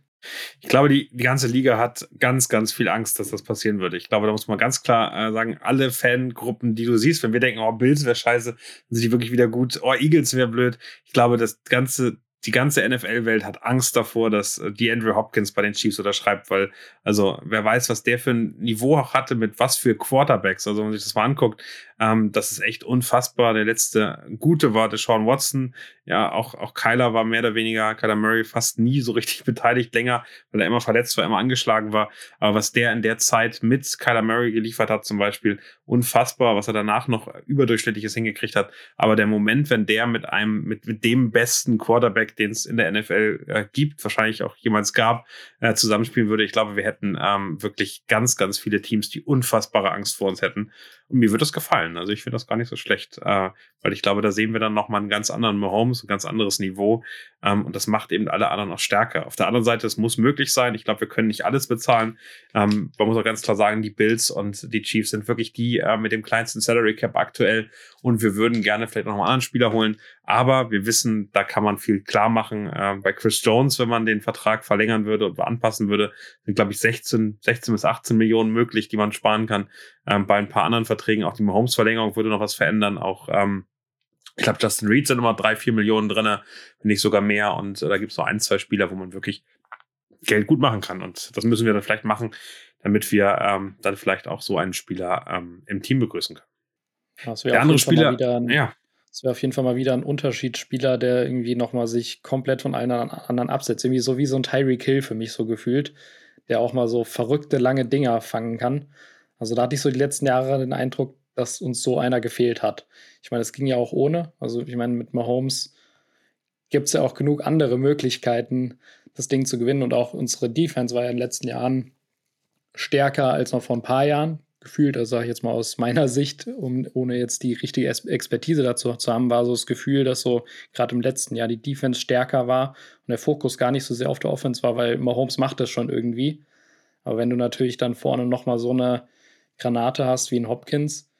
Ich glaube, die, die ganze Liga hat ganz, ganz viel Angst, dass das passieren würde. Ich glaube, da muss man ganz klar äh, sagen, alle Fangruppen, die du siehst, wenn wir denken, oh, Bills wäre scheiße, sind die wirklich wieder gut, oh, Eagles wäre blöd. Ich glaube, das ganze die ganze NFL-Welt hat Angst davor, dass äh, die Andrew Hopkins bei den Chiefs unterschreibt, weil, also, wer weiß, was der für ein Niveau auch hatte, mit was für Quarterbacks. Also, wenn man sich das mal anguckt, ähm, das ist echt unfassbar. Der letzte gute war der Sean Watson. Ja, auch, auch Kyler war mehr oder weniger, Kyler Murray fast nie so richtig (laughs) beteiligt länger, weil er immer verletzt war, immer angeschlagen war. Aber was der in der Zeit mit Kyler Murray geliefert hat, zum Beispiel, unfassbar, was er danach noch überdurchschnittliches hingekriegt hat. Aber der Moment, wenn der mit einem, mit, mit dem besten Quarterback, den es in der NFL äh, gibt, wahrscheinlich auch jemals gab, äh, zusammenspielen würde, ich glaube, wir hätten ähm, wirklich ganz, ganz viele Teams, die unfassbare Angst vor uns hätten. Und mir wird das gefallen. Also ich finde das gar nicht so schlecht, äh, weil ich glaube, da sehen wir dann nochmal einen ganz anderen Mahomes, ein ganz anderes Niveau. Ähm, und das macht eben alle anderen auch stärker. Auf der anderen Seite, es muss möglich sein. Ich glaube, wir können nicht alles bezahlen. Ähm, man muss auch ganz klar sagen, die Bills und die Chiefs sind wirklich die äh, mit dem kleinsten Salary Cap aktuell. Und wir würden gerne vielleicht noch einen anderen Spieler holen. Aber wir wissen, da kann man viel klar machen. Äh, bei Chris Jones, wenn man den Vertrag verlängern würde und anpassen würde, sind, glaube ich, 16, 16 bis 18 Millionen möglich, die man sparen kann. Ähm, bei ein paar anderen Verträgen, auch die Mahomes-Verlängerung würde noch was verändern. Auch, ähm, ich glaube, Justin Reed sind immer drei, vier Millionen drin, wenn nicht sogar mehr. Und äh, da gibt es noch ein, zwei Spieler, wo man wirklich Geld gut machen kann. Und das müssen wir dann vielleicht machen, damit wir ähm, dann vielleicht auch so einen Spieler ähm, im Team begrüßen können. Ja, Der andere Spieler, ja. Das wäre auf jeden Fall mal wieder ein Unterschiedsspieler, der irgendwie nochmal sich komplett von allen anderen absetzt. Irgendwie so wie so ein Tyreek Hill für mich so gefühlt, der auch mal so verrückte, lange Dinger fangen kann. Also da hatte ich so die letzten Jahre den Eindruck, dass uns so einer gefehlt hat. Ich meine, es ging ja auch ohne. Also ich meine, mit Mahomes gibt es ja auch genug andere Möglichkeiten, das Ding zu gewinnen. Und auch unsere Defense war ja in den letzten Jahren stärker als noch vor ein paar Jahren gefühlt, also sage ich jetzt mal aus meiner Sicht, um, ohne jetzt die richtige Expertise dazu zu haben, war so das Gefühl, dass so gerade im letzten Jahr die Defense stärker war und der Fokus gar nicht so sehr auf der Offense war, weil Mahomes macht das schon irgendwie. Aber wenn du natürlich dann vorne nochmal so eine Granate hast wie ein Hopkins,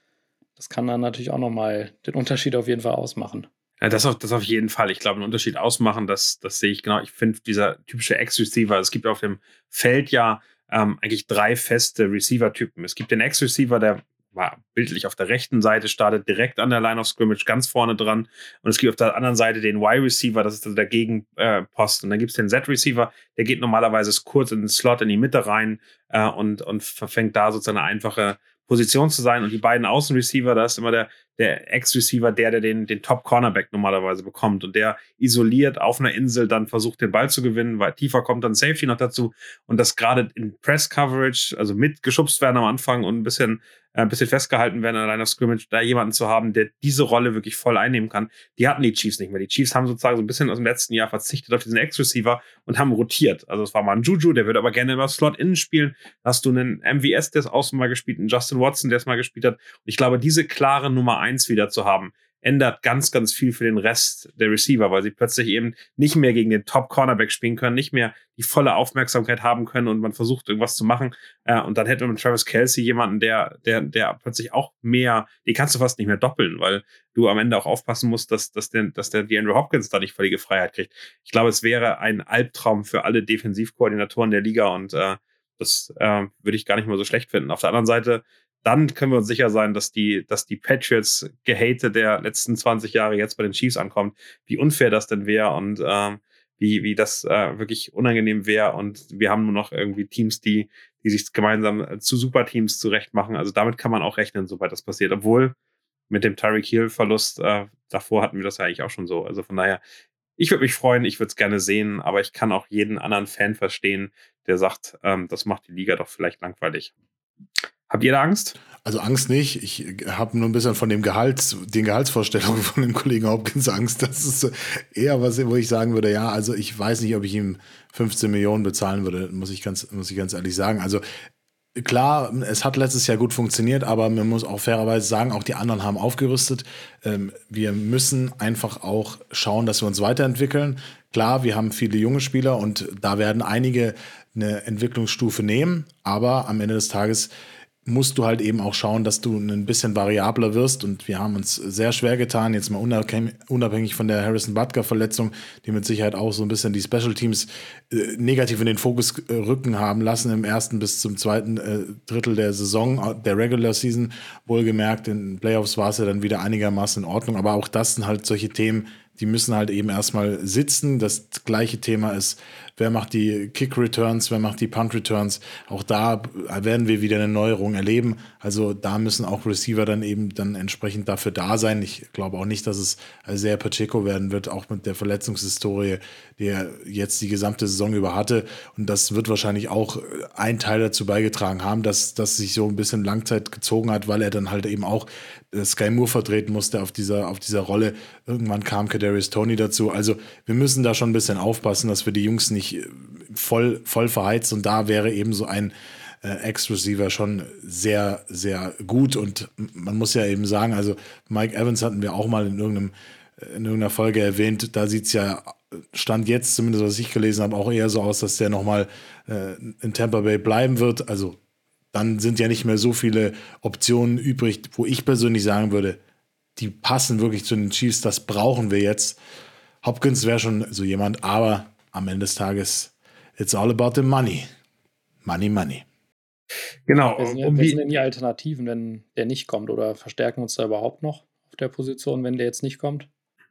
das kann dann natürlich auch nochmal den Unterschied auf jeden Fall ausmachen. Ja, das auf, das auf jeden Fall. Ich glaube, einen Unterschied ausmachen, das, das sehe ich genau. Ich finde, dieser typische Ex-Receiver, es gibt auf dem Feld ja ähm, eigentlich drei feste Receiver-Typen. Es gibt den Ex-Receiver, der war bildlich auf der rechten Seite, startet direkt an der Line of Scrimmage, ganz vorne dran. Und es gibt auf der anderen Seite den Y-Receiver, das ist also der Gegenpost. Äh, und dann gibt es den Z-Receiver, der geht normalerweise kurz in den Slot in die Mitte rein äh, und, und verfängt da sozusagen eine einfache Position zu sein. Und die beiden Außenreceiver, da ist immer der, der Ex-Receiver, der, der den, den Top-Cornerback normalerweise bekommt und der isoliert auf einer Insel dann versucht, den Ball zu gewinnen, weil tiefer kommt dann Safety noch dazu. Und das gerade in Press-Coverage, also mit geschubst werden am Anfang und ein bisschen äh, ein bisschen festgehalten werden an einer Scrimmage, da jemanden zu haben, der diese Rolle wirklich voll einnehmen kann. Die hatten die Chiefs nicht mehr. Die Chiefs haben sozusagen so ein bisschen aus dem letzten Jahr verzichtet auf diesen Ex-Receiver und haben rotiert. Also es war mal ein Juju, der wird aber gerne immer Slot innen spielen. Da hast du einen MVS, der es außen mal gespielt, einen Justin Watson, der es mal gespielt hat. Und ich glaube, diese klare Nummer eins wieder zu haben, ändert ganz, ganz viel für den Rest der Receiver, weil sie plötzlich eben nicht mehr gegen den Top-Cornerback spielen können, nicht mehr die volle Aufmerksamkeit haben können und man versucht irgendwas zu machen. Äh, und dann hätte man Travis Kelsey jemanden, der, der, der plötzlich auch mehr, die kannst du fast nicht mehr doppeln, weil du am Ende auch aufpassen musst, dass, dass, der, dass der DeAndre Hopkins da nicht völlige Freiheit kriegt. Ich glaube, es wäre ein Albtraum für alle Defensivkoordinatoren der Liga und äh, das äh, würde ich gar nicht mal so schlecht finden. Auf der anderen Seite dann können wir uns sicher sein, dass die, dass die Patriots Gehate der letzten 20 Jahre jetzt bei den Chiefs ankommt, wie unfair das denn wäre und ähm, wie, wie das äh, wirklich unangenehm wäre. Und wir haben nur noch irgendwie Teams, die, die sich gemeinsam äh, zu Superteams zurechtmachen. Also damit kann man auch rechnen, sobald das passiert. Obwohl mit dem Tyreek Hill-Verlust, äh, davor hatten wir das ja eigentlich auch schon so. Also von daher, ich würde mich freuen, ich würde es gerne sehen, aber ich kann auch jeden anderen Fan verstehen, der sagt, ähm, das macht die Liga doch vielleicht langweilig. Habt ihr da Angst? Also Angst nicht. Ich habe nur ein bisschen von dem Gehalt, den Gehaltsvorstellungen von dem Kollegen Hopkins Angst. Das ist eher was, wo ich sagen würde, ja, also ich weiß nicht, ob ich ihm 15 Millionen bezahlen würde, muss ich ganz, muss ich ganz ehrlich sagen. Also klar, es hat letztes Jahr gut funktioniert, aber man muss auch fairerweise sagen, auch die anderen haben aufgerüstet. Ähm, wir müssen einfach auch schauen, dass wir uns weiterentwickeln. Klar, wir haben viele junge Spieler und da werden einige eine Entwicklungsstufe nehmen, aber am Ende des Tages musst du halt eben auch schauen, dass du ein bisschen variabler wirst. Und wir haben uns sehr schwer getan, jetzt mal unabhängig von der Harrison Butker-Verletzung, die mit Sicherheit auch so ein bisschen die Special Teams äh, negativ in den Fokus äh, rücken haben lassen im ersten bis zum zweiten äh, Drittel der Saison, äh, der Regular Season. Wohlgemerkt, in Playoffs war es ja dann wieder einigermaßen in Ordnung. Aber auch das sind halt solche Themen, die müssen halt eben erstmal sitzen. Das gleiche Thema ist, wer macht die Kick-Returns, wer macht die Punt-Returns. Auch da werden wir wieder eine Neuerung erleben. Also da müssen auch Receiver dann eben dann entsprechend dafür da sein. Ich glaube auch nicht, dass es sehr Pacheco werden wird, auch mit der Verletzungshistorie, die er jetzt die gesamte Saison über hatte. Und das wird wahrscheinlich auch ein Teil dazu beigetragen haben, dass das sich so ein bisschen Langzeit gezogen hat, weil er dann halt eben auch Sky Moore vertreten musste auf dieser, auf dieser Rolle. Irgendwann kam Kadarius Tony dazu. Also wir müssen da schon ein bisschen aufpassen, dass wir die Jungs nicht äh, voll, voll verheizt. Und da wäre eben so ein äh, Ex-Receiver schon sehr, sehr gut. Und man muss ja eben sagen, also Mike Evans hatten wir auch mal in irgendeinem äh, in irgendeiner Folge erwähnt, da sieht es ja, Stand jetzt, zumindest was ich gelesen habe, auch eher so aus, dass der nochmal äh, in Tampa Bay bleiben wird. Also dann sind ja nicht mehr so viele Optionen übrig, wo ich persönlich sagen würde, die passen wirklich zu den Chiefs, das brauchen wir jetzt. Hopkins wäre schon so jemand, aber am Ende des Tages, it's all about the money. Money, money. Genau. Wer sind, wer sind denn die Alternativen, wenn der nicht kommt? Oder verstärken uns da überhaupt noch auf der Position, wenn der jetzt nicht kommt?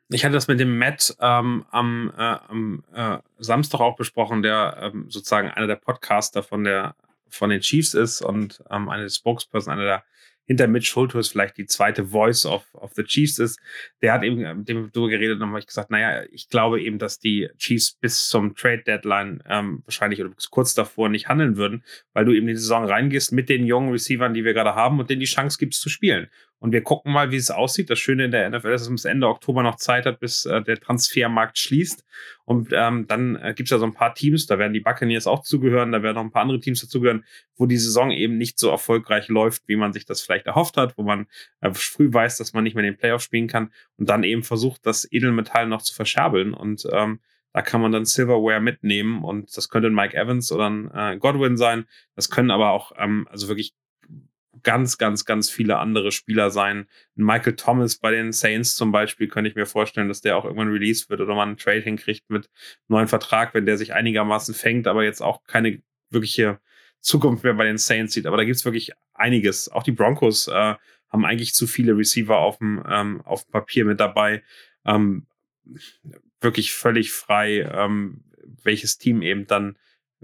Ich hatte das mit dem Matt ähm, am, äh, am äh, Samstag auch besprochen, der ähm, sozusagen einer der Podcaster von der von den Chiefs ist und ähm, eine Spokesperson, einer der hinter Mitch Schulthus vielleicht die zweite Voice of, of the Chiefs ist, der hat eben mit dem darüber geredet und habe ich gesagt, naja, ich glaube eben, dass die Chiefs bis zum Trade Deadline ähm, wahrscheinlich oder kurz davor nicht handeln würden, weil du eben in die Saison reingehst mit den jungen Receivern, die wir gerade haben und denen die Chance gibst zu spielen. Und wir gucken mal, wie es aussieht. Das Schöne in der NFL ist, dass man bis Ende Oktober noch Zeit hat, bis äh, der Transfermarkt schließt. Und ähm, dann äh, gibt es ja so ein paar Teams, da werden die Buccaneers auch zugehören, da werden noch ein paar andere Teams dazugehören, wo die Saison eben nicht so erfolgreich läuft, wie man sich das vielleicht erhofft hat, wo man äh, früh weiß, dass man nicht mehr den Playoffs spielen kann und dann eben versucht, das Edelmetall noch zu verscherbeln. Und ähm, da kann man dann Silverware mitnehmen und das könnte ein Mike Evans oder ein äh, Godwin sein. Das können aber auch ähm, also wirklich ganz, ganz, ganz viele andere Spieler sein. Michael Thomas bei den Saints zum Beispiel könnte ich mir vorstellen, dass der auch irgendwann released wird oder man einen Trade hinkriegt mit neuen Vertrag, wenn der sich einigermaßen fängt, aber jetzt auch keine wirkliche Zukunft mehr bei den Saints sieht. Aber da gibt es wirklich einiges. Auch die Broncos äh, haben eigentlich zu viele Receiver auf dem, ähm, auf dem Papier mit dabei. Ähm, wirklich völlig frei, ähm, welches Team eben dann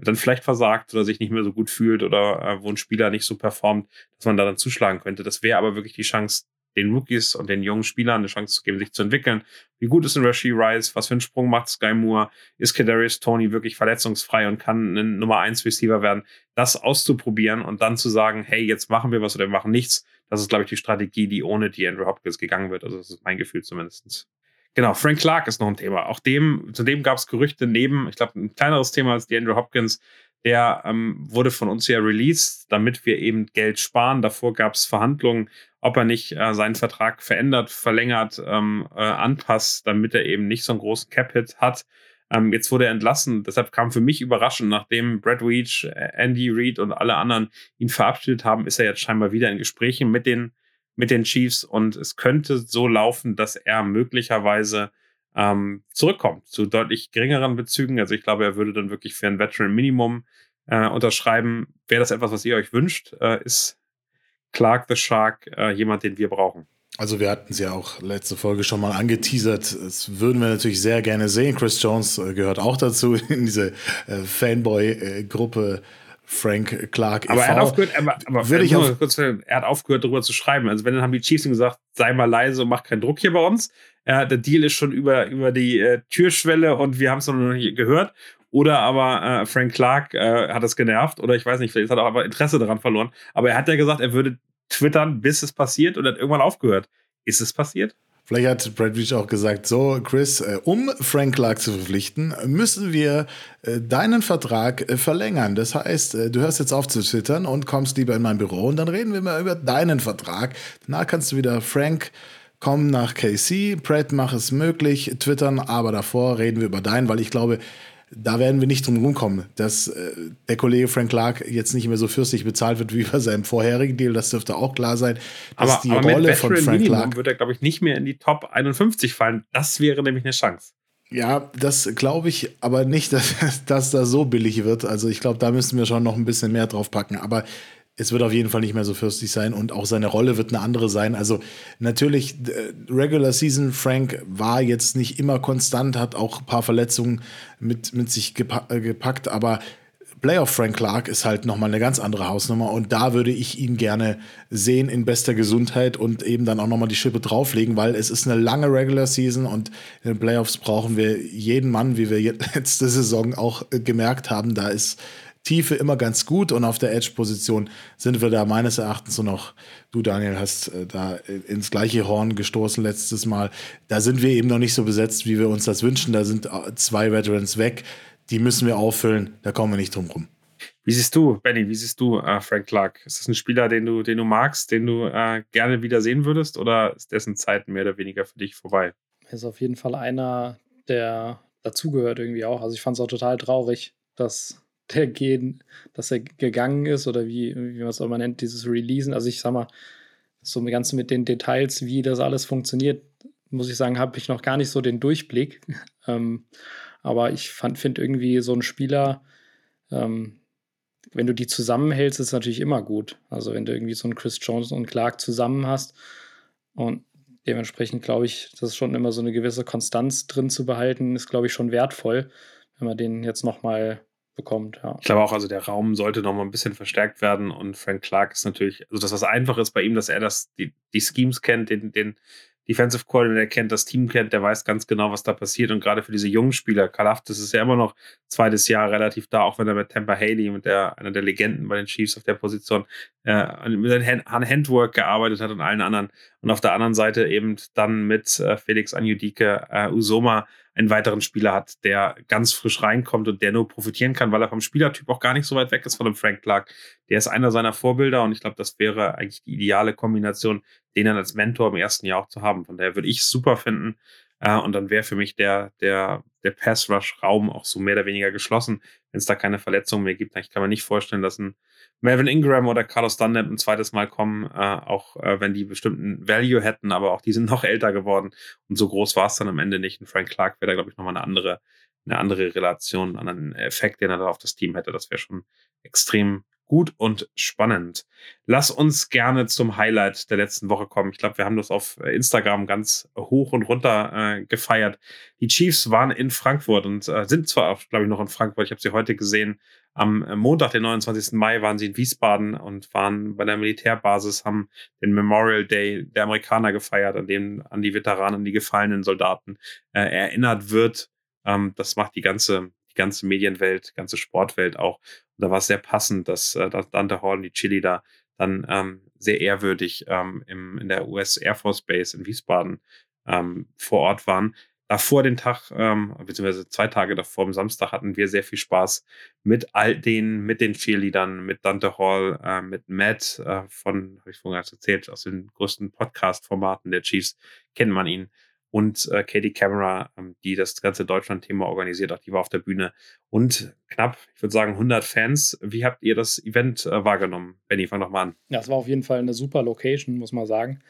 dann vielleicht versagt oder sich nicht mehr so gut fühlt oder äh, wo ein Spieler nicht so performt, dass man da dann zuschlagen könnte. Das wäre aber wirklich die Chance, den Rookies und den jungen Spielern eine Chance zu geben, sich zu entwickeln. Wie gut ist ein Rashi Rice? Was für einen Sprung macht Sky Moore? Ist Kadarius Tony wirklich verletzungsfrei und kann ein Nummer 1 Receiver werden? Das auszuprobieren und dann zu sagen, hey, jetzt machen wir was oder wir machen nichts. Das ist, glaube ich, die Strategie, die ohne die Andrew Hopkins gegangen wird. Also das ist mein Gefühl zumindest. Genau, Frank Clark ist noch ein Thema. Auch dem, zu dem gab es Gerüchte neben, ich glaube, ein kleineres Thema als Andrew Hopkins. Der ähm, wurde von uns ja released, damit wir eben Geld sparen. Davor gab es Verhandlungen, ob er nicht äh, seinen Vertrag verändert, verlängert, ähm, äh, anpasst, damit er eben nicht so einen großen Cap-Hit hat. Ähm, jetzt wurde er entlassen. Deshalb kam für mich überraschend, nachdem Brad Weech, äh, Andy Reid und alle anderen ihn verabschiedet haben, ist er jetzt scheinbar wieder in Gesprächen mit den mit den Chiefs und es könnte so laufen, dass er möglicherweise ähm, zurückkommt zu deutlich geringeren Bezügen. Also ich glaube, er würde dann wirklich für ein Veteran Minimum äh, unterschreiben. Wäre das etwas, was ihr euch wünscht? Äh, ist Clark the Shark äh, jemand, den wir brauchen? Also wir hatten es ja auch letzte Folge schon mal angeteasert. Das würden wir natürlich sehr gerne sehen. Chris Jones äh, gehört auch dazu (laughs) in diese äh, Fanboy-Gruppe Frank Clark aber Er hat aufgehört, aber, aber Würde ich auf kurz, er hat aufgehört, darüber zu schreiben. Also wenn dann haben die Chiefs ihm gesagt, sei mal leise und mach keinen Druck hier bei uns. Äh, der Deal ist schon über, über die äh, Türschwelle und wir haben es noch nicht gehört. Oder aber äh, Frank Clark äh, hat es genervt oder ich weiß nicht, vielleicht hat er auch aber Interesse daran verloren. Aber er hat ja gesagt, er würde twittern, bis es passiert und hat irgendwann aufgehört. Ist es passiert? Vielleicht hat Brad Reach auch gesagt, so Chris, äh, um Frank Clark zu verpflichten, müssen wir äh, deinen Vertrag äh, verlängern. Das heißt, du hörst jetzt auf zu twittern und kommst lieber in mein Büro und dann reden wir mal über deinen Vertrag. Danach kannst du wieder Frank kommen nach KC, Brad mach es möglich, twittern, aber davor reden wir über deinen, weil ich glaube, da werden wir nicht drum rumkommen, dass äh, der Kollege Frank Clark jetzt nicht mehr so fürstlich bezahlt wird wie (laughs) bei seinem vorherigen Deal. Das dürfte auch klar sein. Dass aber, die aber Rolle von Frank Minimum Clark wird er, glaube ich, nicht mehr in die Top 51 fallen. Das wäre nämlich eine Chance. Ja, das glaube ich aber nicht, (laughs) dass, dass das so billig wird. Also ich glaube, da müssen wir schon noch ein bisschen mehr drauf packen. Aber es wird auf jeden Fall nicht mehr so fürstlich sein und auch seine Rolle wird eine andere sein. Also natürlich, Regular Season Frank war jetzt nicht immer konstant, hat auch ein paar Verletzungen mit, mit sich gepa äh, gepackt, aber Playoff Frank Clark ist halt nochmal eine ganz andere Hausnummer und da würde ich ihn gerne sehen in bester Gesundheit und eben dann auch nochmal die Schippe drauflegen, weil es ist eine lange Regular Season und in den Playoffs brauchen wir jeden Mann, wie wir (laughs) letzte Saison auch äh, gemerkt haben. Da ist Tiefe immer ganz gut und auf der Edge-Position sind wir da meines Erachtens so noch, du Daniel hast äh, da ins gleiche Horn gestoßen letztes Mal, da sind wir eben noch nicht so besetzt, wie wir uns das wünschen. Da sind äh, zwei Veterans weg die müssen wir auffüllen, da kommen wir nicht drum rum. Wie siehst du, Benny, wie siehst du äh, Frank Clark? Ist das ein Spieler, den du, den du magst, den du äh, gerne wieder sehen würdest oder ist dessen Zeit mehr oder weniger für dich vorbei? Er ist auf jeden Fall einer, der dazugehört irgendwie auch. Also ich fand es auch total traurig, dass der gehen, dass er gegangen ist oder wie, wie man es auch mal nennt, dieses Releasen. Also ich sag mal, so ganz mit den Details, wie das alles funktioniert, muss ich sagen, habe ich noch gar nicht so den Durchblick. (laughs) ähm, aber ich finde irgendwie so ein Spieler, ähm, wenn du die zusammenhältst, ist natürlich immer gut. Also wenn du irgendwie so einen Chris Jones und Clark zusammen hast und dementsprechend glaube ich, das ist schon immer so eine gewisse Konstanz drin zu behalten, ist glaube ich schon wertvoll, wenn man den jetzt nochmal bekommt. Ja. Ich glaube auch, also der Raum sollte nochmal ein bisschen verstärkt werden und Frank Clark ist natürlich, also das was einfach ist bei ihm, dass er das, die, die Schemes kennt, den, den Defensive Coordinator kennt, das Team kennt, der weiß ganz genau, was da passiert. Und gerade für diese jungen Spieler, Kalaftis ist ja immer noch zweites Jahr relativ da, auch wenn er mit Tampa Haley, mit der, einer der Legenden bei den Chiefs auf der Position, äh, mit an Handwork gearbeitet hat und allen anderen. Und auf der anderen Seite eben dann mit äh, Felix Anjudike äh, Usoma einen weiteren Spieler hat, der ganz frisch reinkommt und der nur profitieren kann, weil er vom Spielertyp auch gar nicht so weit weg ist von dem Frank Clark. Der ist einer seiner Vorbilder und ich glaube, das wäre eigentlich die ideale Kombination, den dann als Mentor im ersten Jahr auch zu haben. Von daher würde ich es super finden. Äh, und dann wäre für mich der, der, der Pass-Rush-Raum auch so mehr oder weniger geschlossen, wenn es da keine Verletzungen mehr gibt. Ich kann mir nicht vorstellen, dass ein Melvin Ingram oder Carlos Dunlap ein zweites Mal kommen, äh, auch äh, wenn die bestimmten Value hätten, aber auch die sind noch älter geworden und so groß war es dann am Ende nicht. Und Frank Clark wäre da, glaube ich, nochmal eine andere, eine andere Relation, einen anderen Effekt, den er da auf das Team hätte. Das wäre schon extrem gut und spannend. Lass uns gerne zum Highlight der letzten Woche kommen. Ich glaube, wir haben das auf Instagram ganz hoch und runter äh, gefeiert. Die Chiefs waren in Frankfurt und äh, sind zwar, glaube ich, noch in Frankfurt. Ich habe sie heute gesehen. Am Montag, den 29. Mai, waren sie in Wiesbaden und waren bei der Militärbasis, haben den Memorial Day der Amerikaner gefeiert, an dem an die Veteranen, die gefallenen Soldaten äh, erinnert wird. Ähm, das macht die ganze die ganze Medienwelt, ganze Sportwelt auch. Da war es sehr passend, dass, äh, dass Dante Hall und die Chili da dann ähm, sehr ehrwürdig ähm, im, in der US Air Force Base in Wiesbaden ähm, vor Ort waren. Davor den Tag, ähm, beziehungsweise zwei Tage davor, am Samstag, hatten wir sehr viel Spaß mit all den, mit den Cheerleadern, mit Dante Hall, äh, mit Matt äh, von, habe ich vorhin erzählt, aus den größten Podcast-Formaten der Chiefs, kennt man ihn und äh, Katie Camera, ähm, die das ganze Deutschland-Thema organisiert, auch die war auf der Bühne. Und knapp, ich würde sagen, 100 Fans. Wie habt ihr das Event äh, wahrgenommen? Benny, fang doch mal an. Ja, es war auf jeden Fall eine super Location, muss man sagen.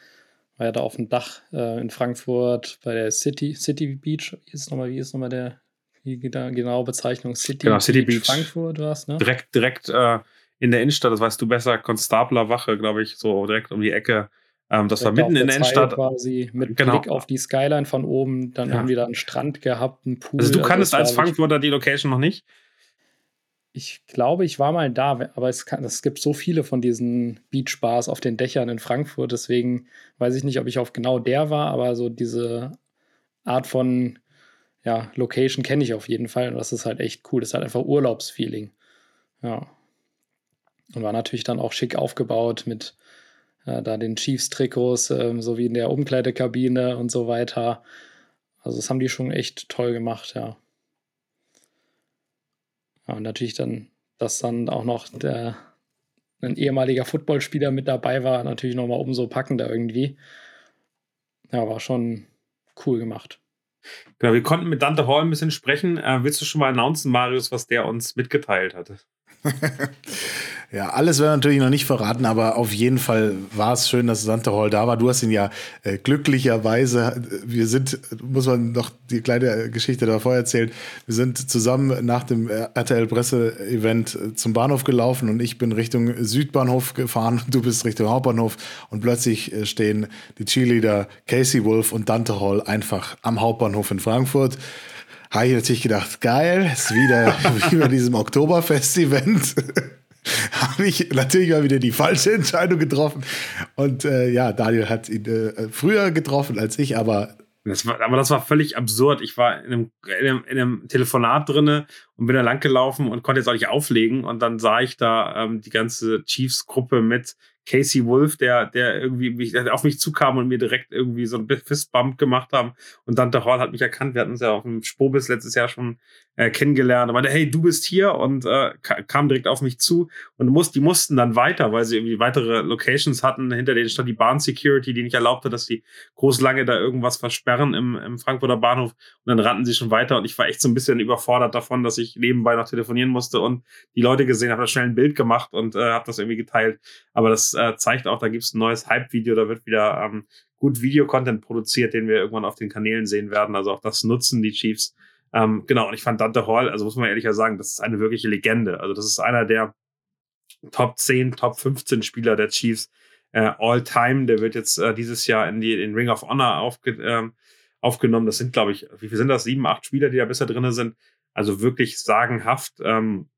War ja da auf dem Dach äh, in Frankfurt bei der City, City Beach. Wie ist nochmal, wie ist nochmal der die genaue Bezeichnung? City, genau, City Beach, Beach. Frankfurt, was, ne? Direkt, direkt äh, in der Innenstadt, das weißt du besser, Konstablerwache, glaube ich, so direkt um die Ecke ähm, das war mitten in der Innenstadt. Quasi mit genau. Blick auf die Skyline von oben. Dann ja. haben die da einen Strand gehabt, einen Pool. Also du kanntest also als Frankfurter die Location noch nicht? Ich glaube, ich war mal da, aber es, kann, es gibt so viele von diesen Beachbars auf den Dächern in Frankfurt. Deswegen weiß ich nicht, ob ich auf genau der war, aber so diese Art von ja, Location kenne ich auf jeden Fall. Und das ist halt echt cool. Das ist halt einfach Urlaubsfeeling. Ja. Und war natürlich dann auch schick aufgebaut mit äh, da den Chiefs-Trikots, äh, so wie in der Umkleidekabine und so weiter. Also das haben die schon echt toll gemacht, ja. ja und natürlich dann, dass dann auch noch der, ein ehemaliger Footballspieler mit dabei war, natürlich nochmal umso packender irgendwie. Ja, war schon cool gemacht. Genau, wir konnten mit Dante Hall ein bisschen sprechen. Äh, willst du schon mal announcen, Marius, was der uns mitgeteilt hatte? (laughs) ja, alles wäre natürlich noch nicht verraten, aber auf jeden Fall war es schön, dass Sante Hall da war. Du hast ihn ja äh, glücklicherweise, wir sind, muss man noch die kleine Geschichte davor erzählen, wir sind zusammen nach dem RTL-Presse-Event äh, zum Bahnhof gelaufen und ich bin Richtung Südbahnhof gefahren, (laughs) du bist Richtung Hauptbahnhof und plötzlich äh, stehen die Cheerleader Casey Wolf und Dante Hall einfach am Hauptbahnhof in Frankfurt habe ich natürlich gedacht, geil, ist wieder (laughs) wie bei diesem Oktoberfest-Event. (laughs) habe ich natürlich mal wieder die falsche Entscheidung getroffen. Und äh, ja, Daniel hat ihn äh, früher getroffen als ich, aber. Das war, aber das war völlig absurd. Ich war in einem, in einem, in einem Telefonat drinne und bin da lang gelaufen und konnte jetzt auch nicht auflegen. Und dann sah ich da ähm, die ganze Chiefs-Gruppe mit Casey Wolf, der, der irgendwie mich, der auf mich zukam und mir direkt irgendwie so ein Fistbump gemacht haben. Und Dante Hall hat mich erkannt. Wir hatten uns ja auf dem Spobis letztes Jahr schon äh, kennengelernt. Und meinte, hey, du bist hier und äh, kam direkt auf mich zu. Und muss, die mussten dann weiter, weil sie irgendwie weitere Locations hatten. Hinter denen stand die Bahn Security, die nicht erlaubte, dass die groß lange da irgendwas versperren im, im Frankfurter Bahnhof. Und dann rannten sie schon weiter. Und ich war echt so ein bisschen überfordert davon, dass ich nebenbei noch telefonieren musste und die Leute gesehen habe, da schnell ein Bild gemacht und äh, habe das irgendwie geteilt. Aber das äh, zeigt auch, da gibt es ein neues Hype-Video, da wird wieder ähm, gut Video-Content produziert, den wir irgendwann auf den Kanälen sehen werden. Also auch das nutzen die Chiefs. Ähm, genau, und ich fand Dante Hall, also muss man ehrlich sagen, das ist eine wirkliche Legende. Also das ist einer der Top 10, Top 15 Spieler der Chiefs äh, all time. Der wird jetzt äh, dieses Jahr in die in Ring of Honor aufge, ähm, aufgenommen. Das sind, glaube ich, wie viel sind das? Sieben, acht Spieler, die da bisher drin sind. Also wirklich sagenhaft. Ähm,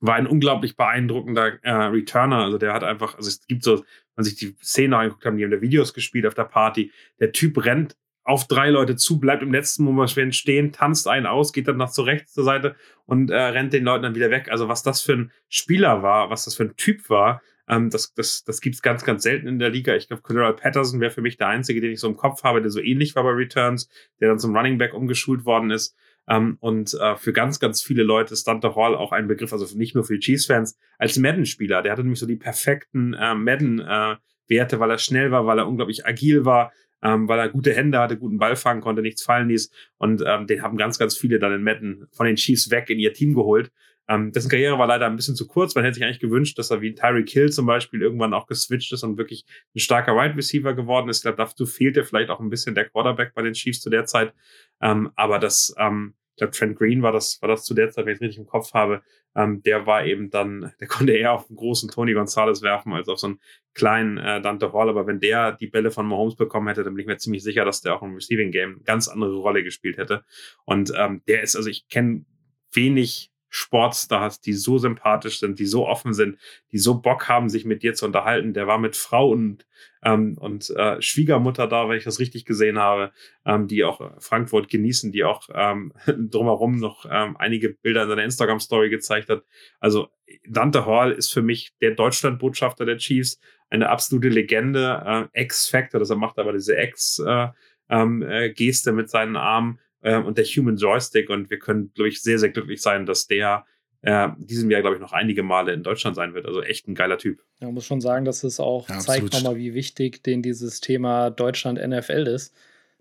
war ein unglaublich beeindruckender äh, Returner. Also der hat einfach, also es gibt so, wenn sich die Szene angeguckt haben, die haben da Videos gespielt auf der Party. Der Typ rennt auf drei Leute zu, bleibt im letzten Moment stehen, tanzt einen aus, geht dann nach zur rechts zur Seite und äh, rennt den Leuten dann wieder weg. Also was das für ein Spieler war, was das für ein Typ war, ähm, das, das, das gibt es ganz, ganz selten in der Liga. Ich glaube, Colonel Patterson wäre für mich der Einzige, den ich so im Kopf habe, der so ähnlich war bei Returns, der dann zum Running Back umgeschult worden ist. Ähm, und äh, für ganz, ganz viele Leute ist Dante Hall auch ein Begriff, also nicht nur für die Chiefs-Fans, als Madden-Spieler. Der hatte nämlich so die perfekten äh, Madden-Werte, äh, weil er schnell war, weil er unglaublich agil war, ähm, weil er gute Hände hatte, guten Ball fangen konnte, nichts fallen ließ. Und ähm, den haben ganz, ganz viele dann in Madden von den Chiefs weg in ihr Team geholt. Ähm, dessen Karriere war leider ein bisschen zu kurz. Man hätte sich eigentlich gewünscht, dass er wie Tyreek Hill zum Beispiel irgendwann auch geswitcht ist und wirklich ein starker Wide Receiver geworden ist. Ich glaube, dazu fehlte vielleicht auch ein bisschen der Quarterback bei den Chiefs zu der Zeit. Ähm, aber das, ähm, ich glaube, Trent Green war das, war das zu der Zeit, wenn ich es richtig im Kopf habe. Ähm, der war eben dann, (laughs) der konnte eher auf einen großen Tony Gonzalez werfen als auf so einen kleinen äh, Dante Hall. Aber wenn der die Bälle von Mahomes bekommen hätte, dann bin ich mir ziemlich sicher, dass der auch im Receiving Game eine ganz andere Rolle gespielt hätte. Und ähm, der ist, also ich kenne wenig Sportstars, die so sympathisch sind, die so offen sind, die so Bock haben, sich mit dir zu unterhalten. Der war mit Frau und, ähm, und äh, Schwiegermutter da, wenn ich das richtig gesehen habe, ähm, die auch Frankfurt genießen, die auch ähm, (laughs) drumherum noch ähm, einige Bilder in seiner Instagram-Story gezeigt hat. Also Dante Hall ist für mich der Deutschlandbotschafter der Chiefs, eine absolute Legende, äh, Ex-Factor, das er macht aber diese Ex- äh, ähm, äh, Geste mit seinen Armen ähm, und der Human Joystick. Und wir können, glaube ich, sehr, sehr glücklich sein, dass der äh, diesem Jahr, glaube ich, noch einige Male in Deutschland sein wird. Also echt ein geiler Typ. Ja, muss schon sagen, dass es auch ja, zeigt nochmal, wie wichtig denen dieses Thema Deutschland NFL ist,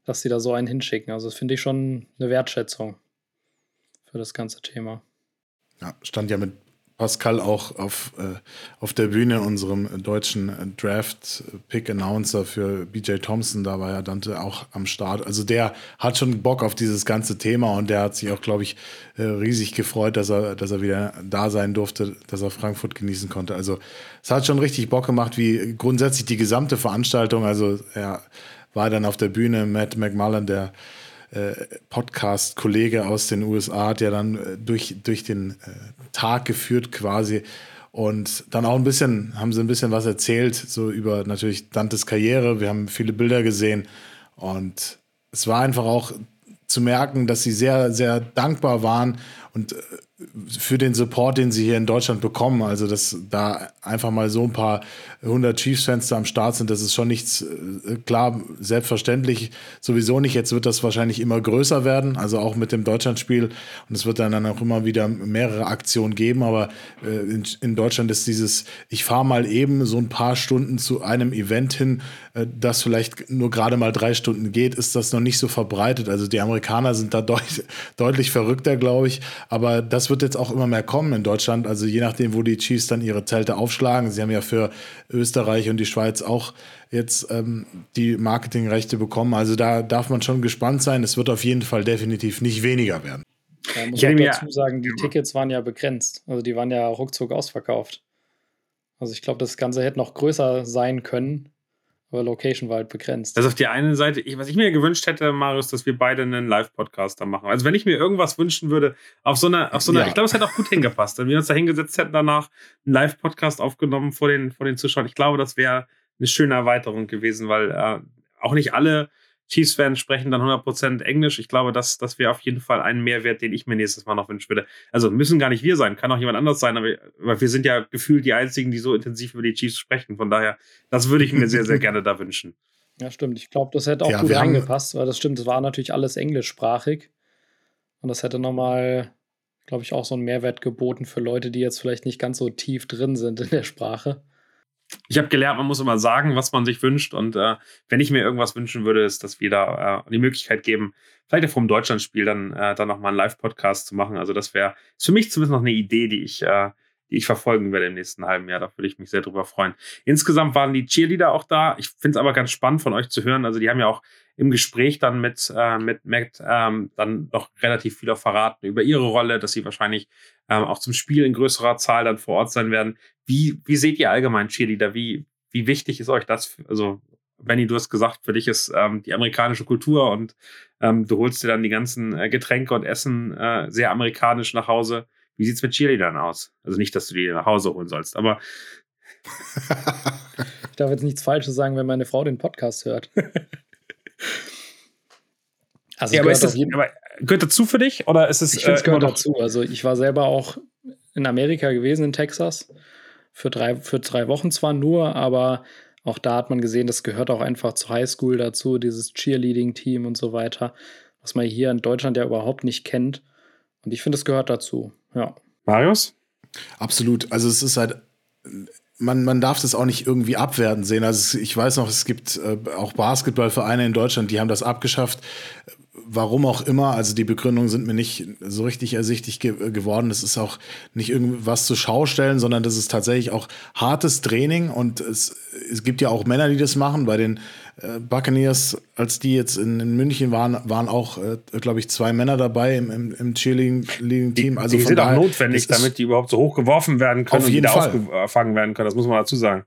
dass sie da so einen hinschicken. Also das finde ich schon eine Wertschätzung für das ganze Thema. Ja, stand ja mit Pascal auch auf, äh, auf der Bühne, unserem deutschen Draft-Pick-Announcer für BJ Thompson. Da war ja Dante auch am Start. Also der hat schon Bock auf dieses ganze Thema und der hat sich auch, glaube ich, äh, riesig gefreut, dass er, dass er wieder da sein durfte, dass er Frankfurt genießen konnte. Also es hat schon richtig Bock gemacht, wie grundsätzlich die gesamte Veranstaltung. Also er war dann auf der Bühne, Matt McMullen, der Podcast-Kollege aus den USA, der dann äh, durch, durch den äh, Tag geführt quasi. Und dann auch ein bisschen, haben sie ein bisschen was erzählt, so über natürlich Dantes Karriere. Wir haben viele Bilder gesehen. Und es war einfach auch zu merken, dass sie sehr, sehr dankbar waren und für den Support, den sie hier in Deutschland bekommen. Also, dass da einfach mal so ein paar hundert Chiefs-Fans da am Start sind, das ist schon nichts, äh, klar, selbstverständlich sowieso nicht. Jetzt wird das wahrscheinlich immer größer werden, also auch mit dem Deutschlandspiel. Und es wird dann, dann auch immer wieder mehrere Aktionen geben. Aber äh, in, in, Deutschland ist dieses, ich fahre mal eben so ein paar Stunden zu einem Event hin, das vielleicht nur gerade mal drei Stunden geht, ist das noch nicht so verbreitet. Also die Amerikaner sind da (laughs) deut deutlich verrückter, glaube ich. Aber das wird jetzt auch immer mehr kommen in Deutschland. Also je nachdem, wo die Chiefs dann ihre Zelte aufschlagen. Sie haben ja für Österreich und die Schweiz auch jetzt ähm, die Marketingrechte bekommen. Also da darf man schon gespannt sein. Es wird auf jeden Fall definitiv nicht weniger werden. Da muss ich auch dazu sagen, die Tickets waren ja begrenzt. Also die waren ja ruckzuck ausverkauft. Also ich glaube, das Ganze hätte noch größer sein können, aber Location war halt begrenzt. Also auf die eine Seite, ich, was ich mir gewünscht hätte, Marius, dass wir beide einen Live-Podcast da machen. Also wenn ich mir irgendwas wünschen würde, auf so einer, auf so einer, ja. ich glaube, es hätte auch gut hingepasst, wenn wir uns da hingesetzt hätten, danach einen Live-Podcast aufgenommen vor den, vor den Zuschauern. Ich glaube, das wäre eine schöne Erweiterung gewesen, weil äh, auch nicht alle Chiefs-Fans sprechen dann 100% Englisch. Ich glaube, das, das wäre auf jeden Fall ein Mehrwert, den ich mir nächstes Mal noch wünschen würde. Also müssen gar nicht wir sein, kann auch jemand anders sein, aber, aber wir sind ja gefühlt die Einzigen, die so intensiv über die Chiefs sprechen. Von daher, das würde ich mir sehr, sehr gerne da wünschen. Ja, stimmt. Ich glaube, das hätte auch ja, gut reingepasst, weil das stimmt, es war natürlich alles englischsprachig. Und das hätte nochmal, glaube ich, auch so einen Mehrwert geboten für Leute, die jetzt vielleicht nicht ganz so tief drin sind in der Sprache ich habe gelernt, man muss immer sagen, was man sich wünscht. Und äh, wenn ich mir irgendwas wünschen würde, ist, dass wir da äh, die Möglichkeit geben, vielleicht auch vom Deutschlandspiel dann, äh, dann nochmal einen Live-Podcast zu machen. Also das wäre für mich zumindest noch eine Idee, die ich, äh, die ich verfolgen werde im nächsten halben Jahr. Da würde ich mich sehr drüber freuen. Insgesamt waren die Cheerleader auch da. Ich finde es aber ganz spannend von euch zu hören. Also die haben ja auch im Gespräch dann mit, äh, mit Matt ähm, dann doch relativ viel verraten über ihre Rolle, dass sie wahrscheinlich ähm, auch zum Spiel in größerer Zahl dann vor Ort sein werden. Wie, wie seht ihr allgemein Cheerleader? Wie, wie wichtig ist euch das? Also, Benny, du hast gesagt, für dich ist ähm, die amerikanische Kultur und ähm, du holst dir dann die ganzen äh, Getränke und Essen äh, sehr amerikanisch nach Hause. Wie sieht's mit Cheerleadern aus? Also nicht, dass du die nach Hause holen sollst, aber (laughs) ich darf jetzt nichts Falsches sagen, wenn meine Frau den Podcast hört. (laughs) also ja, aber, ist das, aber gehört dazu für dich oder ist es? Ich finde, es äh, gehört dazu. Also ich war selber auch in Amerika gewesen, in Texas, für drei, für drei Wochen zwar nur, aber auch da hat man gesehen, das gehört auch einfach zur Highschool dazu, dieses Cheerleading-Team und so weiter, was man hier in Deutschland ja überhaupt nicht kennt. Und ich finde, es gehört dazu. Ja. Marius? Absolut. Also es ist halt man, man darf das auch nicht irgendwie abwerten sehen. Also ich weiß noch, es gibt äh, auch Basketballvereine in Deutschland, die haben das abgeschafft. Warum auch immer, also die Begründungen sind mir nicht so richtig ersichtlich ge geworden. Das ist auch nicht irgendwas zu Schaustellen, sondern das ist tatsächlich auch hartes Training und es, es gibt ja auch Männer, die das machen. Bei den äh, Buccaneers, als die jetzt in, in München waren, waren auch, äh, glaube ich, zwei Männer dabei im, im, im Cheerleading-Team. Also die sind daher, auch notwendig, damit die überhaupt so hoch geworfen werden können und wieder Fall. aufgefangen werden können. Das muss man dazu sagen.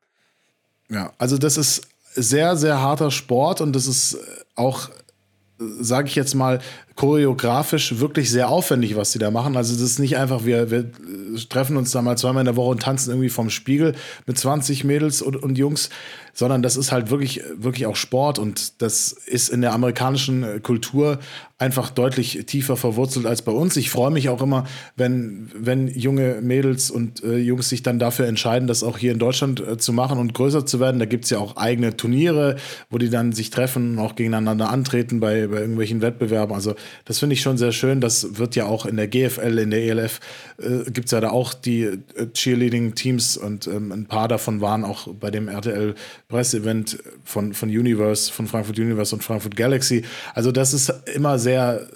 Ja, also das ist sehr, sehr harter Sport und das ist auch sage ich jetzt mal, choreografisch wirklich sehr aufwendig, was sie da machen. Also das ist nicht einfach, wir, wir treffen uns da mal zweimal in der Woche und tanzen irgendwie vom Spiegel mit 20 Mädels und, und Jungs, sondern das ist halt wirklich, wirklich auch Sport und das ist in der amerikanischen Kultur einfach deutlich tiefer verwurzelt als bei uns. Ich freue mich auch immer, wenn, wenn junge Mädels und äh, Jungs sich dann dafür entscheiden, das auch hier in Deutschland äh, zu machen und größer zu werden. Da gibt es ja auch eigene Turniere, wo die dann sich treffen und auch gegeneinander antreten bei, bei irgendwelchen Wettbewerben. Also das finde ich schon sehr schön. Das wird ja auch in der GFL, in der ELF, äh, gibt es ja da auch die äh, Cheerleading-Teams und ähm, ein paar davon waren auch bei dem RTL Presseevent von, von Universe, von Frankfurt Universe und Frankfurt Galaxy. Also das ist immer sehr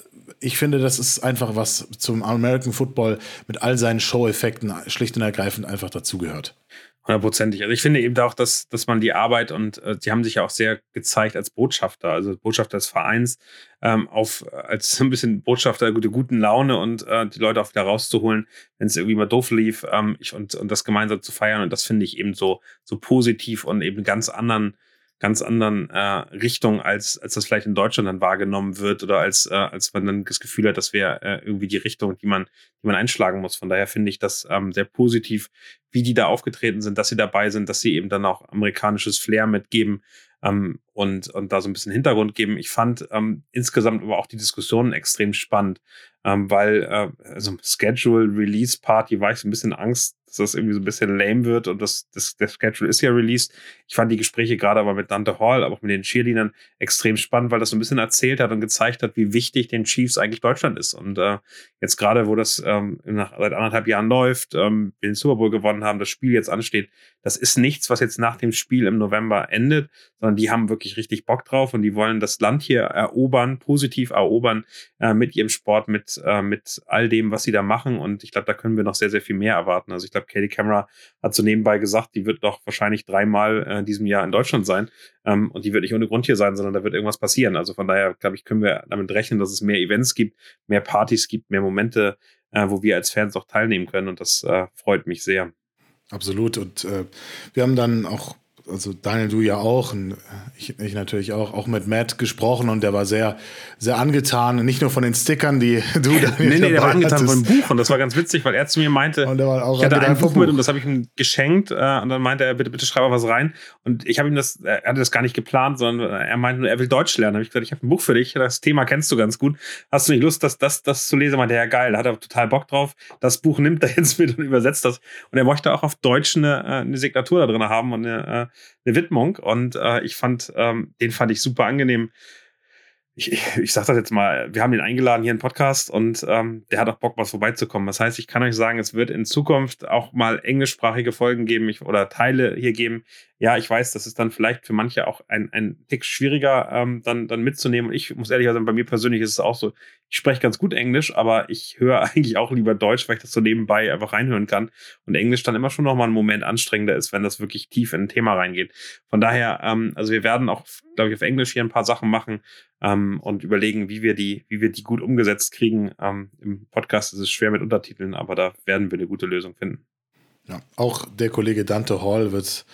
ich finde, das ist einfach was zum American Football mit all seinen Show-Effekten schlicht und ergreifend einfach dazugehört. Hundertprozentig. Also ich finde eben auch, dass, dass man die Arbeit und äh, die haben sich ja auch sehr gezeigt als Botschafter, also Botschafter des Vereins, ähm, auf als (laughs) ein bisschen Botschafter der guten Laune und äh, die Leute auch wieder rauszuholen, wenn es irgendwie mal doof lief ähm, ich, und, und das gemeinsam zu feiern. Und das finde ich eben so, so positiv und eben ganz anderen ganz anderen äh, Richtung, als, als das vielleicht in Deutschland dann wahrgenommen wird oder als, äh, als man dann das Gefühl hat, das wäre äh, irgendwie die Richtung, die man, die man einschlagen muss. Von daher finde ich das ähm, sehr positiv, wie die da aufgetreten sind, dass sie dabei sind, dass sie eben dann auch amerikanisches Flair mitgeben. Ähm, und, und da so ein bisschen Hintergrund geben. Ich fand ähm, insgesamt aber auch die Diskussion extrem spannend, ähm, weil äh, also Schedule Release Party war ich so ein bisschen Angst, dass das irgendwie so ein bisschen lame wird und das, das der Schedule ist ja released. Ich fand die Gespräche gerade aber mit Dante Hall, aber auch mit den Cheerleadern extrem spannend, weil das so ein bisschen erzählt hat und gezeigt hat, wie wichtig den Chiefs eigentlich Deutschland ist. Und äh, jetzt gerade, wo das ähm, nach, seit anderthalb Jahren läuft, ähm, wir den Super Bowl gewonnen haben, das Spiel jetzt ansteht, das ist nichts, was jetzt nach dem Spiel im November endet, sondern die haben wirklich richtig Bock drauf und die wollen das Land hier erobern, positiv erobern äh, mit ihrem Sport, mit, äh, mit all dem, was sie da machen. Und ich glaube, da können wir noch sehr, sehr viel mehr erwarten. Also ich glaube, Katie Camera hat so nebenbei gesagt, die wird doch wahrscheinlich dreimal äh, in diesem Jahr in Deutschland sein. Ähm, und die wird nicht ohne Grund hier sein, sondern da wird irgendwas passieren. Also von daher, glaube ich, können wir damit rechnen, dass es mehr Events gibt, mehr Partys gibt, mehr Momente, äh, wo wir als Fans auch teilnehmen können. Und das äh, freut mich sehr. Absolut. Und äh, wir haben dann auch also Daniel, du ja auch, ich, ich, natürlich auch, auch mit Matt gesprochen und der war sehr, sehr angetan, nicht nur von den Stickern, die du Daniel, Nee, nee, der war angetan hattest. von dem Buch und das war ganz witzig, weil er zu mir meinte, und der war auch ich hatte ein Buch mit und das habe ich ihm geschenkt äh, und dann meinte er, bitte, bitte schreib mal was rein und ich habe ihm das, er hatte das gar nicht geplant, sondern er meinte nur, er will Deutsch lernen. Da habe ich gesagt, ich habe ein Buch für dich, das Thema kennst du ganz gut. Hast du nicht Lust, das, das, das zu lesen? Meinte er, ja geil, da hat er total Bock drauf. Das Buch nimmt er (laughs) jetzt mit und übersetzt das und er möchte auch auf Deutsch eine, äh, eine Signatur da drin haben und eine, äh, eine Widmung und äh, ich fand, ähm, den fand ich super angenehm. Ich, ich, ich sag das jetzt mal, wir haben ihn eingeladen hier im Podcast und ähm, der hat auch Bock, was vorbeizukommen. Das heißt, ich kann euch sagen, es wird in Zukunft auch mal englischsprachige Folgen geben ich, oder Teile hier geben, ja, ich weiß, das ist dann vielleicht für manche auch ein, ein Tick schwieriger ähm, dann, dann mitzunehmen. Und ich muss ehrlich sagen, bei mir persönlich ist es auch so, ich spreche ganz gut Englisch, aber ich höre (laughs) eigentlich auch lieber Deutsch, weil ich das so nebenbei einfach reinhören kann. Und Englisch dann immer schon nochmal einen Moment anstrengender ist, wenn das wirklich tief in ein Thema reingeht. Von daher, ähm, also wir werden auch, glaube ich, auf Englisch hier ein paar Sachen machen ähm, und überlegen, wie wir die, wie wir die gut umgesetzt kriegen. Ähm, Im Podcast ist es schwer mit Untertiteln, aber da werden wir eine gute Lösung finden. Ja, auch der Kollege Dante Hall wird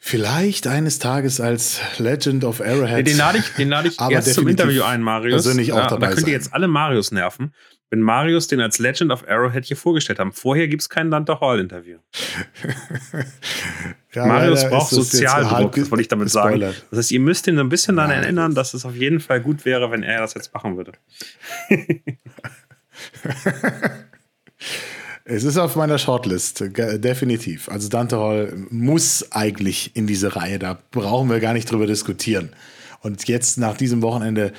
Vielleicht eines Tages als Legend of Arrowhead. Den lade ich, den lade ich (laughs) erst zum Interview ein, Marius. Persönlich auch dabei da könnt ihr jetzt alle Marius nerven, wenn Marius den als Legend of Arrowhead hier vorgestellt haben. Vorher gibt es kein Dante Hall-Interview. (laughs) ja, Marius braucht Sozialdruck, das wollte ich damit gespoilert. sagen. Das heißt, ihr müsst ihn so ein bisschen daran erinnern, dass es auf jeden Fall gut wäre, wenn er das jetzt machen würde. (laughs) Es ist auf meiner Shortlist, definitiv. Also Dante Hall muss eigentlich in diese Reihe, da brauchen wir gar nicht drüber diskutieren. Und jetzt nach diesem Wochenende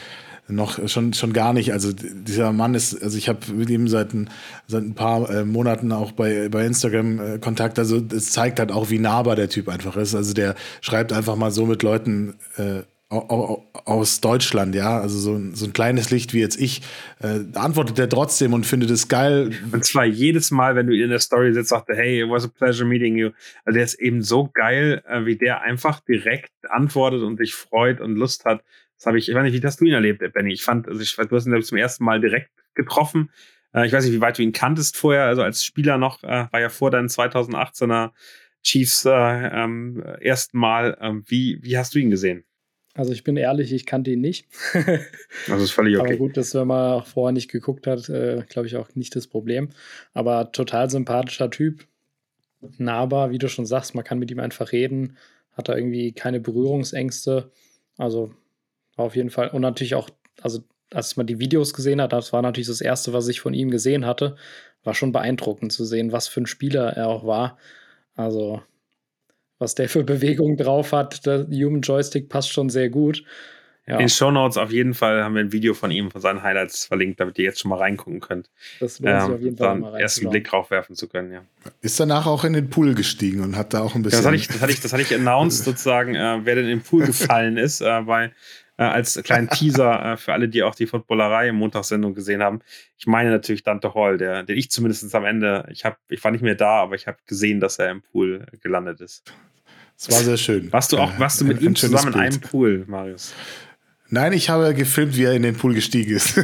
noch schon, schon gar nicht. Also dieser Mann ist, also ich habe mit ihm seit ein, seit ein paar äh, Monaten auch bei, bei Instagram äh, Kontakt. Also es zeigt halt auch, wie nahbar der Typ einfach ist. Also der schreibt einfach mal so mit Leuten äh, aus Deutschland, ja, also so ein, so ein kleines Licht wie jetzt ich, äh, antwortet er trotzdem und findet es geil. Und zwar jedes Mal, wenn du in der Story sitzt, sagt er, hey, it was a pleasure meeting you. Also der ist eben so geil, äh, wie der einfach direkt antwortet und sich freut und Lust hat. Das habe ich, ich weiß nicht, wie hast du ihn erlebt, Benny? Ich fand, also ich, du hast ihn zum ersten Mal direkt getroffen. Äh, ich weiß nicht, wie weit du ihn kanntest vorher, also als Spieler noch, äh, war ja vor deinem 2018er Chiefs äh, ähm, ersten Mal. Ähm, wie, wie hast du ihn gesehen? Also ich bin ehrlich, ich kannte ihn nicht. das (laughs) ist völlig okay. Aber gut, dass wenn man auch vorher nicht geguckt hat, äh, glaube ich auch nicht das Problem. Aber total sympathischer Typ, nahbar, wie du schon sagst, man kann mit ihm einfach reden, hat da irgendwie keine Berührungsängste. Also auf jeden Fall. Und natürlich auch, also als man die Videos gesehen hat, das war natürlich das Erste, was ich von ihm gesehen hatte, war schon beeindruckend zu sehen, was für ein Spieler er auch war. Also was der für Bewegungen drauf hat. Der Human Joystick passt schon sehr gut. Ja. In den Show Notes auf jeden Fall haben wir ein Video von ihm, von seinen Highlights verlinkt, damit ihr jetzt schon mal reingucken könnt. Das lohnt sich auf jeden Fall mal rein. Ersten Blick drauf werfen zu können, ja. Ist danach auch in den Pool gestiegen und hat da auch ein bisschen. Ja, das hatte ich, das hatte ich, das hatte ich announced sozusagen, äh, wer denn in den Pool gefallen ist, äh, weil äh, als kleinen (laughs) Teaser äh, für alle, die auch die Footballerei im Montagssendung gesehen haben. Ich meine natürlich Dante Hall, der, den ich zumindest am Ende, ich, hab, ich war nicht mehr da, aber ich habe gesehen, dass er im Pool gelandet ist. Es war sehr schön. Warst du auch, warst du mit ein, ihm zusammen in einem Pool, Marius? Nein, ich habe gefilmt, wie er in den Pool gestiegen ist. (laughs)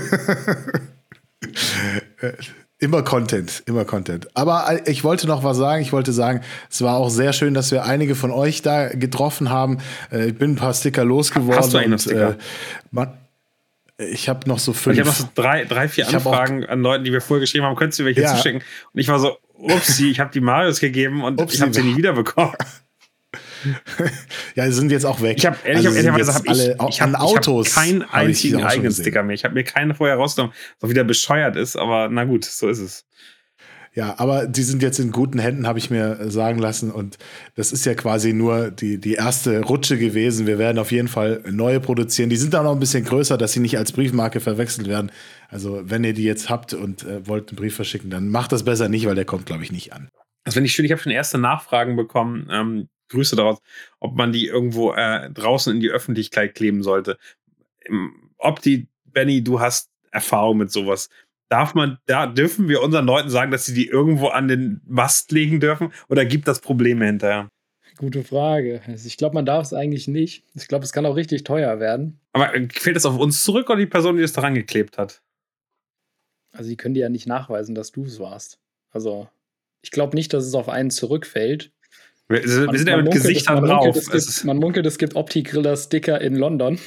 immer Content, immer Content. Aber äh, ich wollte noch was sagen. Ich wollte sagen, es war auch sehr schön, dass wir einige von euch da getroffen haben. Äh, ich bin ein paar Sticker losgeworden. Hast du einen Sticker? Äh, man, ich habe noch so fünf. Ich habe noch so drei, drei vier Anfragen an Leuten, die wir vorher geschrieben haben. Könntest du welche ja. zuschicken? Und ich war so, upsie, ich habe die Marius gegeben und upsie. ich habe sie nie (laughs) wiederbekommen. Ja, die sind jetzt auch weg. Ich habe Also ehrlich, sind ehrlicherweise habe ich, alle ich hab, an Autos. ich hab keinen einzigen eigenen. Sticker mehr. Ich habe mir keinen vorher rausgenommen, was auch wieder bescheuert ist, aber na gut, so ist es. Ja, aber die sind jetzt in guten Händen, habe ich mir äh, sagen lassen. Und das ist ja quasi nur die, die erste Rutsche gewesen. Wir werden auf jeden Fall neue produzieren. Die sind auch noch ein bisschen größer, dass sie nicht als Briefmarke verwechselt werden. Also, wenn ihr die jetzt habt und äh, wollt einen Brief verschicken, dann macht das besser nicht, weil der kommt, glaube ich, nicht an. Das finde ich schön. Ich habe schon erste Nachfragen bekommen. Ähm, Grüße daraus, ob man die irgendwo äh, draußen in die Öffentlichkeit kleben sollte. Ob die, Benny, du hast Erfahrung mit sowas. Darf man, da dürfen wir unseren Leuten sagen, dass sie die irgendwo an den Mast legen dürfen? Oder gibt das Probleme hinterher? Gute Frage. Also ich glaube, man darf es eigentlich nicht. Ich glaube, es kann auch richtig teuer werden. Aber äh, fällt das auf uns zurück oder die Person, die es daran geklebt hat? Also die können dir ja nicht nachweisen, dass du es warst. Also ich glaube nicht, dass es auf einen zurückfällt. Wir, wir Man- sind ja mit munkelt, Gesichtern man drauf. munkelt, es Es gibt, man munkelt, es gibt Opti-Griller-Sticker in London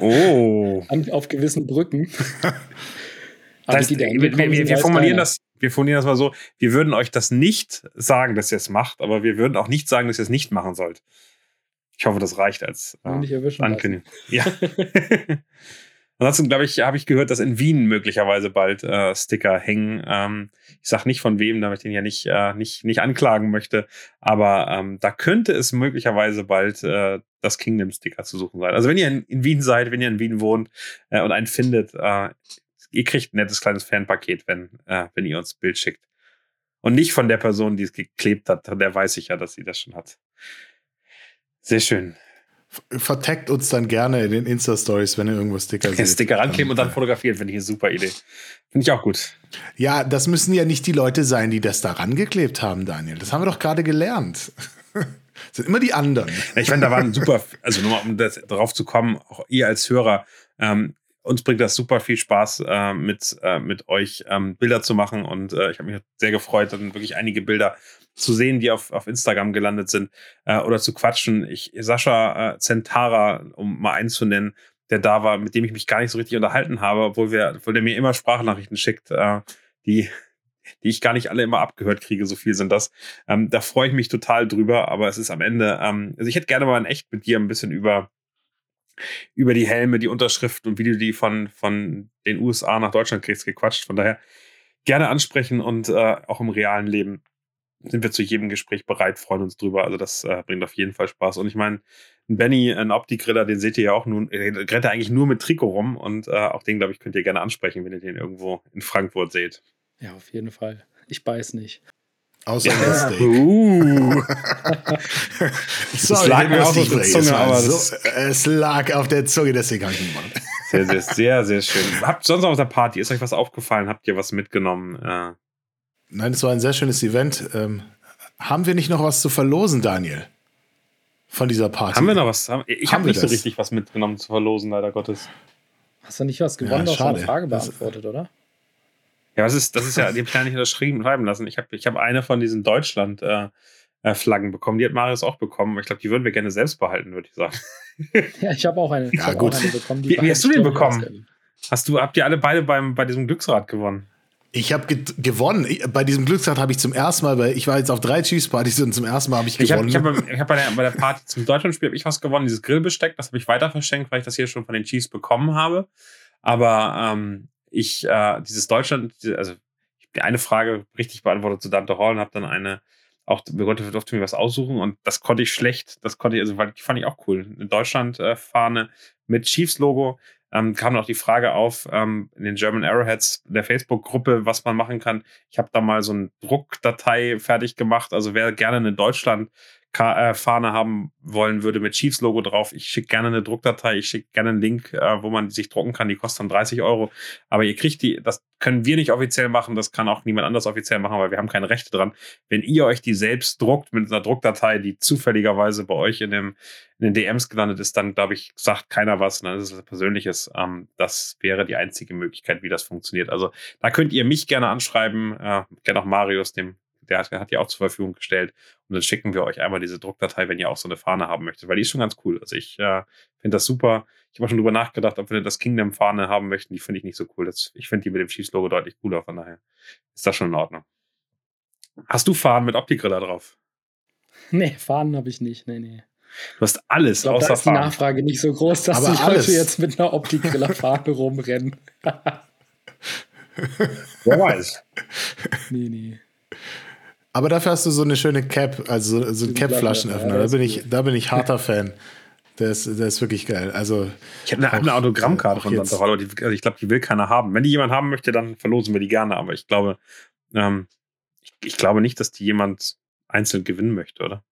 oh. (laughs) an, auf gewissen Brücken. (laughs) Das wir, wir, wir, formulieren keiner. das, wir formulieren das mal so, wir würden euch das nicht sagen, dass ihr es macht, aber wir würden auch nicht sagen, dass ihr es nicht machen sollt. Ich hoffe, das reicht als äh. Ankündigung. Ja. (laughs) Ansonsten, glaube ich, habe ich gehört, dass in Wien möglicherweise bald äh, Sticker hängen. Ähm, ich sage nicht von wem, damit ich den ja nicht, äh, nicht, nicht anklagen möchte. Aber ähm, da könnte es möglicherweise bald äh, das Kingdom-Sticker zu suchen sein. Also wenn ihr in, in Wien seid, wenn ihr in Wien wohnt äh, und einen findet, äh, ihr kriegt ein nettes kleines Fanpaket, wenn, äh, wenn ihr uns ein Bild schickt. Und nicht von der Person, die es geklebt hat. Der weiß ich ja, dass sie das schon hat. Sehr schön. Verteckt uns dann gerne in den Insta-Stories, wenn ihr irgendwo Sticker seht. Sticker rankleben und dann fotografieren, finde ich eine super Idee. Finde ich auch gut. Ja, das müssen ja nicht die Leute sein, die das da rangeklebt haben, Daniel. Das haben wir doch gerade gelernt. das (laughs) sind immer die anderen. Ich finde, da waren super, (laughs) also nur mal um das, darauf zu kommen, auch ihr als Hörer, ähm, uns bringt das super viel Spaß, äh, mit, äh, mit euch ähm, Bilder zu machen. Und äh, ich habe mich sehr gefreut, dann wirklich einige Bilder zu sehen, die auf, auf Instagram gelandet sind äh, oder zu quatschen. Ich, Sascha äh, Zentara, um mal einen zu nennen, der da war, mit dem ich mich gar nicht so richtig unterhalten habe, obwohl, wir, obwohl der mir immer Sprachnachrichten schickt, äh, die, die ich gar nicht alle immer abgehört kriege, so viel sind das. Ähm, da freue ich mich total drüber, aber es ist am Ende, ähm, also ich hätte gerne mal in echt mit dir ein bisschen über, über die Helme, die Unterschriften und wie du die von, von den USA nach Deutschland kriegst, gequatscht. Von daher gerne ansprechen und äh, auch im realen Leben sind wir zu jedem Gespräch bereit, freuen uns drüber. Also das äh, bringt auf jeden Fall Spaß. Und ich meine, ein Benny, ein Opti-Griller, den seht ihr ja auch nun, äh, rennt er eigentlich nur mit Trikot rum und äh, auch den, glaube ich, könnt ihr gerne ansprechen, wenn ihr den irgendwo in Frankfurt seht. Ja, auf jeden Fall. Ich beiß nicht. Außer der Steak. Uh. (laughs) Sorry, lag mir auf der. Zunge, es, aber so, es lag auf der Zunge, deswegen habe ich ihn gemacht. Sehr, sehr, sehr, sehr schön. Habt sonst noch auf der Party, ist euch was aufgefallen? Habt ihr was mitgenommen? Äh, Nein, es war ein sehr schönes Event. Ähm, haben wir nicht noch was zu verlosen, Daniel? Von dieser Party? haben wir noch was? Ich habe wir nicht so das? richtig was mitgenommen zu verlosen, leider Gottes. Hast du nicht was gewonnen? Ja, du hast eine schade. Frage Das- beantwortet, oder? Ja, das ist, das ist ja, (laughs) die habe ich ja nicht unterschrieben schreiben lassen. Ich habe ich hab eine von diesen Deutschland-Flaggen bekommen. Die hat Marius auch bekommen. Ich glaube, die würden wir gerne selbst behalten, würde ich sagen. (laughs) Ja, ich habe auch eine. Ja, hab gut. Auch eine bekommen, die Wie- wie hast du den bekommen? Hast du, habt ihr alle beide beim, bei diesem Glücksrad gewonnen? Ich habe ge gewonnen. Ich, bei diesem Glücksrad habe ich zum ersten Mal, weil ich war jetzt auf drei Chiefs-Partys und zum ersten Mal habe ich Ich habe gewonnen. ich hab, ich hab bei, der, bei der Party zum Deutschlandspiel hab ich was gewonnen, dieses Grillbesteck, das habe ich weiter verschenkt, weil ich das hier schon von den Chiefs bekommen habe. Aber ähm, ich, äh, dieses Deutschland, also ich habe die eine Frage richtig beantwortet zu Dante Hall und habe dann eine, auch wir konnten- durfte mir was aussuchen und das konnte ich schlecht, das konnte ich, also weil die fand ich auch cool. Eine Deutschland-Fahne mit Chiefs-Logo. Ähm, kam noch die Frage auf ähm, in den German Arrowheads der Facebook-Gruppe, was man machen kann. Ich habe da mal so eine Druckdatei fertig gemacht. Also wer gerne eine Deutschland Fahne haben wollen würde mit Chiefs Logo drauf. Ich schicke gerne eine Druckdatei, ich schicke gerne einen Link, äh, wo man sich drucken kann. Die kostet dann 30 Euro. Aber ihr kriegt die, das können wir nicht offiziell machen, das kann auch niemand anders offiziell machen, weil wir haben keine Rechte dran. Wenn ihr euch die selbst druckt mit einer Druckdatei, die zufälligerweise bei euch in, dem, in den DMs gelandet ist, dann glaube ich, sagt keiner was, dann ist es was Persönliches. Ähm, das wäre die einzige Möglichkeit, wie das funktioniert. Also da könnt ihr mich gerne anschreiben, äh, gerne auch Marius, dem der hat, hat die auch zur Verfügung gestellt. Und dann schicken wir euch einmal diese Druckdatei, wenn ihr auch so eine Fahne haben möchtet, weil die ist schon ganz cool. Also ich äh, finde das super. Ich habe auch schon drüber nachgedacht, ob wir das Kingdom-Fahne haben möchten. Die finde ich nicht so cool. Das, ich finde die mit dem Chiefs-Logo deutlich cooler, von daher ist das schon in Ordnung. Hast du Fahnen mit Opti-Griller drauf? Nee, Fahnen habe ich nicht. Nee, nee. Du hast alles ich glaub, außer da ist die Fahnen. Nachfrage nicht so groß, dass Aber ich alles. heute jetzt mit einer Optikgrillerfahne rumrennen. (laughs) Wer weiß. nee, nee. Aber dafür hast du so eine schöne Cap, also so, so ein Cap-Flaschenöffner. Da, bin ich, da bin ich harter Fan. Der ist, der ist wirklich geil. Also, Ich habe eine, eine Autogrammkarte von. Santa aber die, also ich glaube, die will keiner haben. Wenn die jemand haben möchte, dann verlosen wir die gerne. Aber ich glaube, ähm, ich, ich glaube nicht, dass die jemand einzeln gewinnen möchte, oder?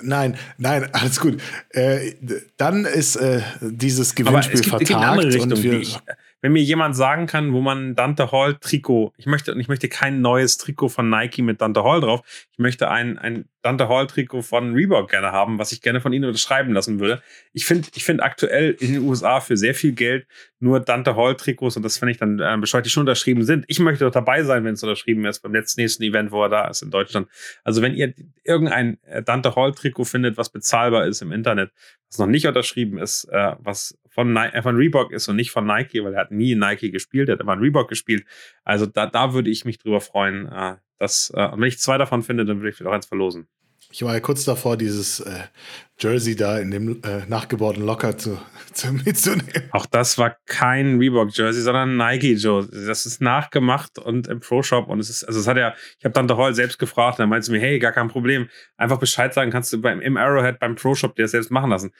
nein, nein, alles gut. Äh, dann ist äh, dieses Aber Gewinnspiel es gibt, es gibt eine vertagt andere Richtung. und Die wir, ich, wenn mir jemand sagen kann, wo man Dante Hall Trikot, ich möchte, und ich möchte kein neues Trikot von Nike mit Dante Hall drauf. Ich möchte ein, ein Dante Hall Trikot von Reebok gerne haben, was ich gerne von ihnen unterschreiben lassen würde. Ich finde, ich finde aktuell in den USA für sehr viel Geld nur Dante Hall Trikots und das finde ich dann äh, bescheuert, die schon unterschrieben sind. Ich möchte doch dabei sein, wenn es unterschrieben ist beim letzten nächsten Event, wo er da ist in Deutschland. Also wenn ihr irgendein äh, Dante Hall Trikot findet, was bezahlbar ist im Internet, was noch nicht unterschrieben ist, äh, was von, Ni äh, von Reebok ist und nicht von Nike, weil er hat nie Nike gespielt, er hat immer in Reebok gespielt. Also da, da würde ich mich drüber freuen. Äh, dass, äh, und wenn ich zwei davon finde, dann würde ich vielleicht auch eins verlosen. ich war ja kurz davor, dieses äh, Jersey da in dem äh, nachgebauten Locker zu, (laughs) zu mitzunehmen. Auch das war kein Reebok-Jersey, sondern ein Nike-Jersey. Das ist nachgemacht und im Pro-Shop. Und es ist, also es hat ja, ich habe Tante Hall selbst gefragt, und dann meinte sie mir, hey, gar kein Problem. Einfach Bescheid sagen kannst du beim, im Arrowhead, beim Pro-Shop dir das selbst machen lassen.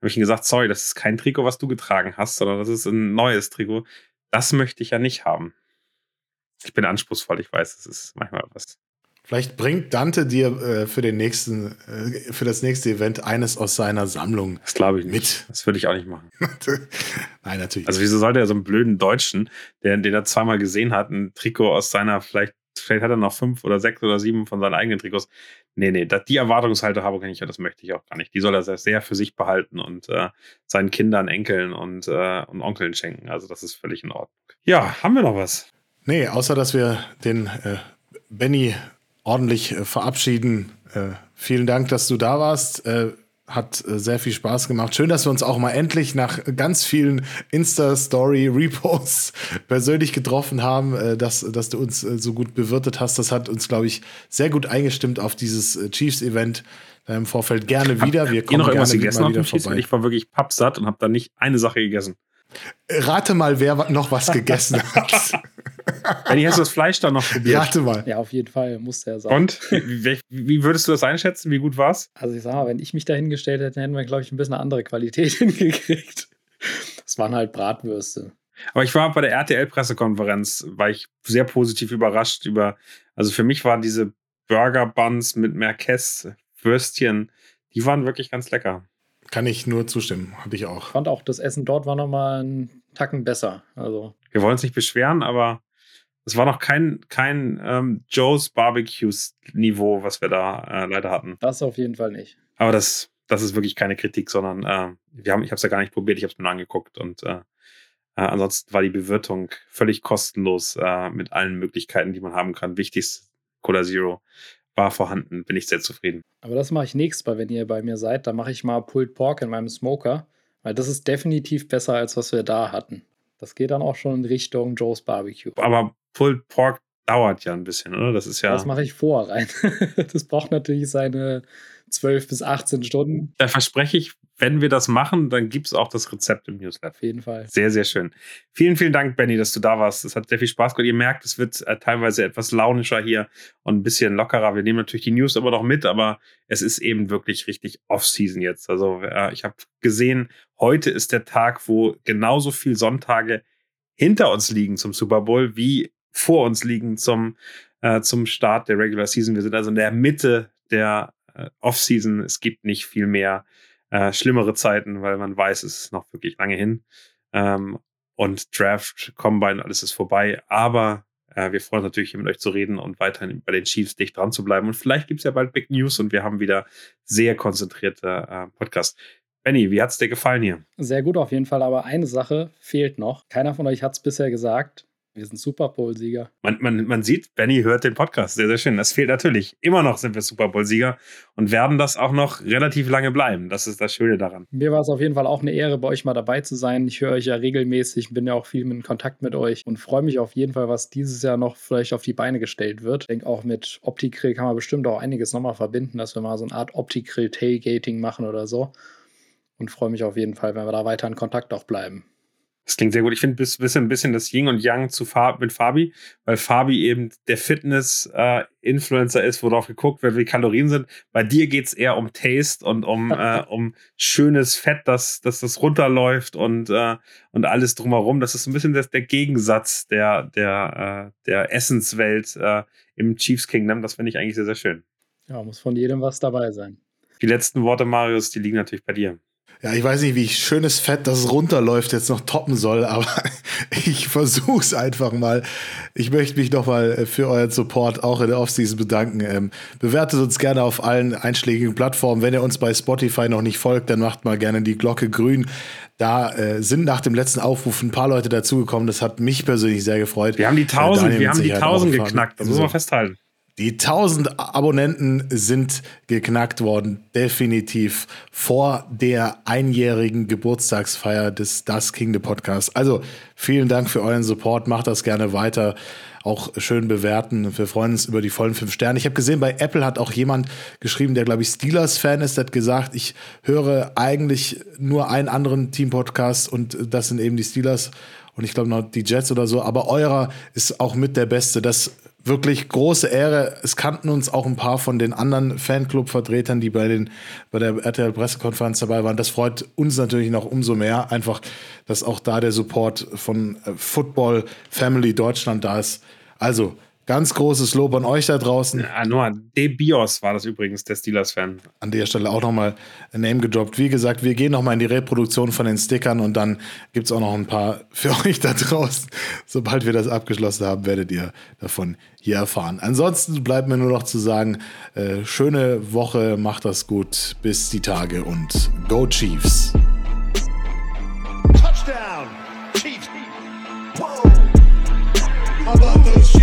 Habe ich ihm gesagt, sorry, das ist kein Trikot, was du getragen hast, sondern das ist ein neues Trikot. Das möchte ich ja nicht haben. Ich bin anspruchsvoll, ich weiß, das ist manchmal was. Vielleicht bringt Dante dir äh, für den nächsten, äh, für das nächste Event eines aus seiner Sammlung. Das glaube ich nicht. Mit. Das würde ich auch nicht machen. (laughs) Nein, natürlich. Also wieso sollte er so einen blöden Deutschen, der, den er zweimal gesehen hat, ein Trikot aus seiner, vielleicht, vielleicht hat er noch fünf oder sechs oder sieben von seinen eigenen Trikots. Nee, nee, die Erwartungshaltung habe ich nicht, das möchte ich auch gar nicht. Die soll er sehr, sehr für sich behalten und äh, seinen Kindern, Enkeln und, äh, und Onkeln schenken. Also das ist völlig in Ordnung. Ja, haben wir noch was? Nee, außer dass wir den äh, Benny ordentlich äh, verabschieden. Äh, vielen Dank, dass du da warst. Äh, hat äh, sehr viel Spaß gemacht. Schön, dass wir uns auch mal endlich nach ganz vielen Insta-Story-Reposts (laughs) persönlich getroffen haben, äh, dass, dass du uns äh, so gut bewirtet hast. Das hat uns, glaube ich, sehr gut eingestimmt auf dieses äh, Chiefs-Event. Im Vorfeld gerne wieder. Wir kommen noch irgendwas gerne gegessen wieder vorbei. Ich war wirklich pappsatt und habe da nicht eine Sache gegessen. Rate mal, wer noch was gegessen (laughs) hat. Benni, hast du das Fleisch da noch probiert? Rate mal. Ja, auf jeden Fall, muss der sein. Und? Wie, wie, würdest du das einschätzen? Wie gut war's? Also ich sag mal, wenn ich mich da hingestellt hätte, hätten wir, glaube ich, ein bisschen eine andere Qualität (laughs) hingekriegt. Das waren halt Bratwürste. Aber ich war bei der RTL-Pressekonferenz, war ich sehr positiv überrascht über, also für mich waren diese Burger Buns mit Merkes, Würstchen, die waren wirklich ganz lecker. Kann ich nur zustimmen. Hatte ich auch. Ich fand auch, das Essen dort war nochmal einen Tacken besser. Also Wir wollen uns nicht beschweren, aber es war noch kein, kein ähm, Joe's Barbecues Niveau, was wir da äh, leider hatten. das auf jeden Fall nicht. Aber das, das ist wirklich keine Kritik, sondern äh, wir haben, ich habe es ja gar nicht probiert, ich habe es mir nur angeguckt und äh, äh, ansonsten war die Bewirtung völlig kostenlos äh, mit allen Möglichkeiten, die man haben kann. Wichtigst Cola Zero war vorhanden, bin ich sehr zufrieden. Aber das mache ich nächstes Mal, wenn ihr bei mir seid. Da mache ich mal Pulled Pork in meinem Smoker, weil das ist definitiv besser, als was wir da hatten. Das geht dann auch schon in Richtung Joe's Barbecue. Aber Pulled Pork dauert ja ein bisschen, oder? Das ist ja. Das mache ich vor rein. (laughs) das braucht natürlich seine 12 bis 18 Stunden. Da verspreche ich, wenn wir das machen, dann gibt es auch das Rezept im Newsletter. Auf jeden Fall. Sehr, sehr schön. Vielen, vielen Dank, Benny, dass du da warst. Es hat sehr viel Spaß gemacht. Ihr merkt, es wird äh, teilweise etwas launischer hier und ein bisschen lockerer. Wir nehmen natürlich die News aber noch mit, aber es ist eben wirklich richtig Off-Season jetzt. Also äh, ich habe gesehen, heute ist der Tag, wo genauso viel Sonntage hinter uns liegen zum Super Bowl, wie vor uns liegen zum, äh, zum Start der Regular Season. Wir sind also in der Mitte der Off-Season. Es gibt nicht viel mehr äh, schlimmere Zeiten, weil man weiß, es ist noch wirklich lange hin. Ähm, und Draft, Combine, alles ist vorbei. Aber äh, wir freuen uns natürlich, hier mit euch zu reden und weiterhin bei den Chiefs dicht dran zu bleiben. Und vielleicht gibt es ja bald Big News und wir haben wieder sehr konzentrierte äh, Podcast. Benny, wie hat es dir gefallen hier? Sehr gut auf jeden Fall, aber eine Sache fehlt noch. Keiner von euch hat es bisher gesagt. Wir sind Super Bowl-Sieger. Man, man, man sieht, Benny hört den Podcast. Sehr, sehr schön. Das fehlt natürlich. Immer noch sind wir Super Bowl-Sieger und werden das auch noch relativ lange bleiben. Das ist das Schöne daran. Mir war es auf jeden Fall auch eine Ehre, bei euch mal dabei zu sein. Ich höre euch ja regelmäßig, bin ja auch viel in Kontakt mit euch und freue mich auf jeden Fall, was dieses Jahr noch vielleicht auf die Beine gestellt wird. Ich denke auch mit Optikrill kann man bestimmt auch einiges nochmal verbinden, dass wir mal so eine Art Optikrill-Tailgating machen oder so. Und freue mich auf jeden Fall, wenn wir da weiter in Kontakt auch bleiben. Das klingt sehr gut. Ich finde bis, bis ein bisschen das Yin und Yang zu Fab, mit Fabi, weil Fabi eben der Fitness-Influencer äh, ist, worauf geguckt wird, wie Kalorien sind. Bei dir geht es eher um Taste und um, (laughs) äh, um schönes Fett, dass, dass das runterläuft und, äh, und alles drumherum. Das ist ein bisschen das, der Gegensatz der, der, äh, der Essenswelt äh, im Chiefs Kingdom. Das finde ich eigentlich sehr, sehr schön. Ja, muss von jedem was dabei sein. Die letzten Worte, Marius, die liegen natürlich bei dir. Ja, ich weiß nicht, wie ich schönes Fett, das runterläuft, jetzt noch toppen soll, aber (laughs) ich versuch's einfach mal. Ich möchte mich nochmal äh, für euren Support auch in der Offseason bedanken. Ähm, bewertet uns gerne auf allen einschlägigen Plattformen. Wenn ihr uns bei Spotify noch nicht folgt, dann macht mal gerne die Glocke grün. Da äh, sind nach dem letzten Aufruf ein paar Leute dazugekommen. Das hat mich persönlich sehr gefreut. Wir haben die 1000, äh, wir haben die 1000 geknackt. Das muss man festhalten. Die 1000 Abonnenten sind geknackt worden, definitiv vor der einjährigen Geburtstagsfeier des Das King the Podcast. Also vielen Dank für euren Support, macht das gerne weiter. Auch schön bewerten. Wir freuen uns über die vollen fünf Sterne. Ich habe gesehen, bei Apple hat auch jemand geschrieben, der, glaube ich, Steelers-Fan ist, der hat gesagt, ich höre eigentlich nur einen anderen Team-Podcast und das sind eben die Steelers und ich glaube noch die Jets oder so, aber eurer ist auch mit der beste. Das wirklich große Ehre. Es kannten uns auch ein paar von den anderen Fanclub-Vertretern, die bei, den, bei der RTL-Pressekonferenz dabei waren. Das freut uns natürlich noch umso mehr. Einfach, dass auch da der Support von äh, Football Family Deutschland da ist. Also, Ganz großes Lob an euch da draußen. Ja, Noah, De Bios war das übrigens, der Steelers-Fan. An der Stelle auch nochmal ein Name gedroppt. Wie gesagt, wir gehen nochmal in die Reproduktion von den Stickern und dann gibt es auch noch ein paar für (laughs) euch da draußen. Sobald wir das abgeschlossen haben, werdet ihr davon hier erfahren. Ansonsten bleibt mir nur noch zu sagen, äh, schöne Woche, macht das gut, bis die Tage und Go Chiefs! Touchdown! Chiefs! Whoa! How about those Chiefs?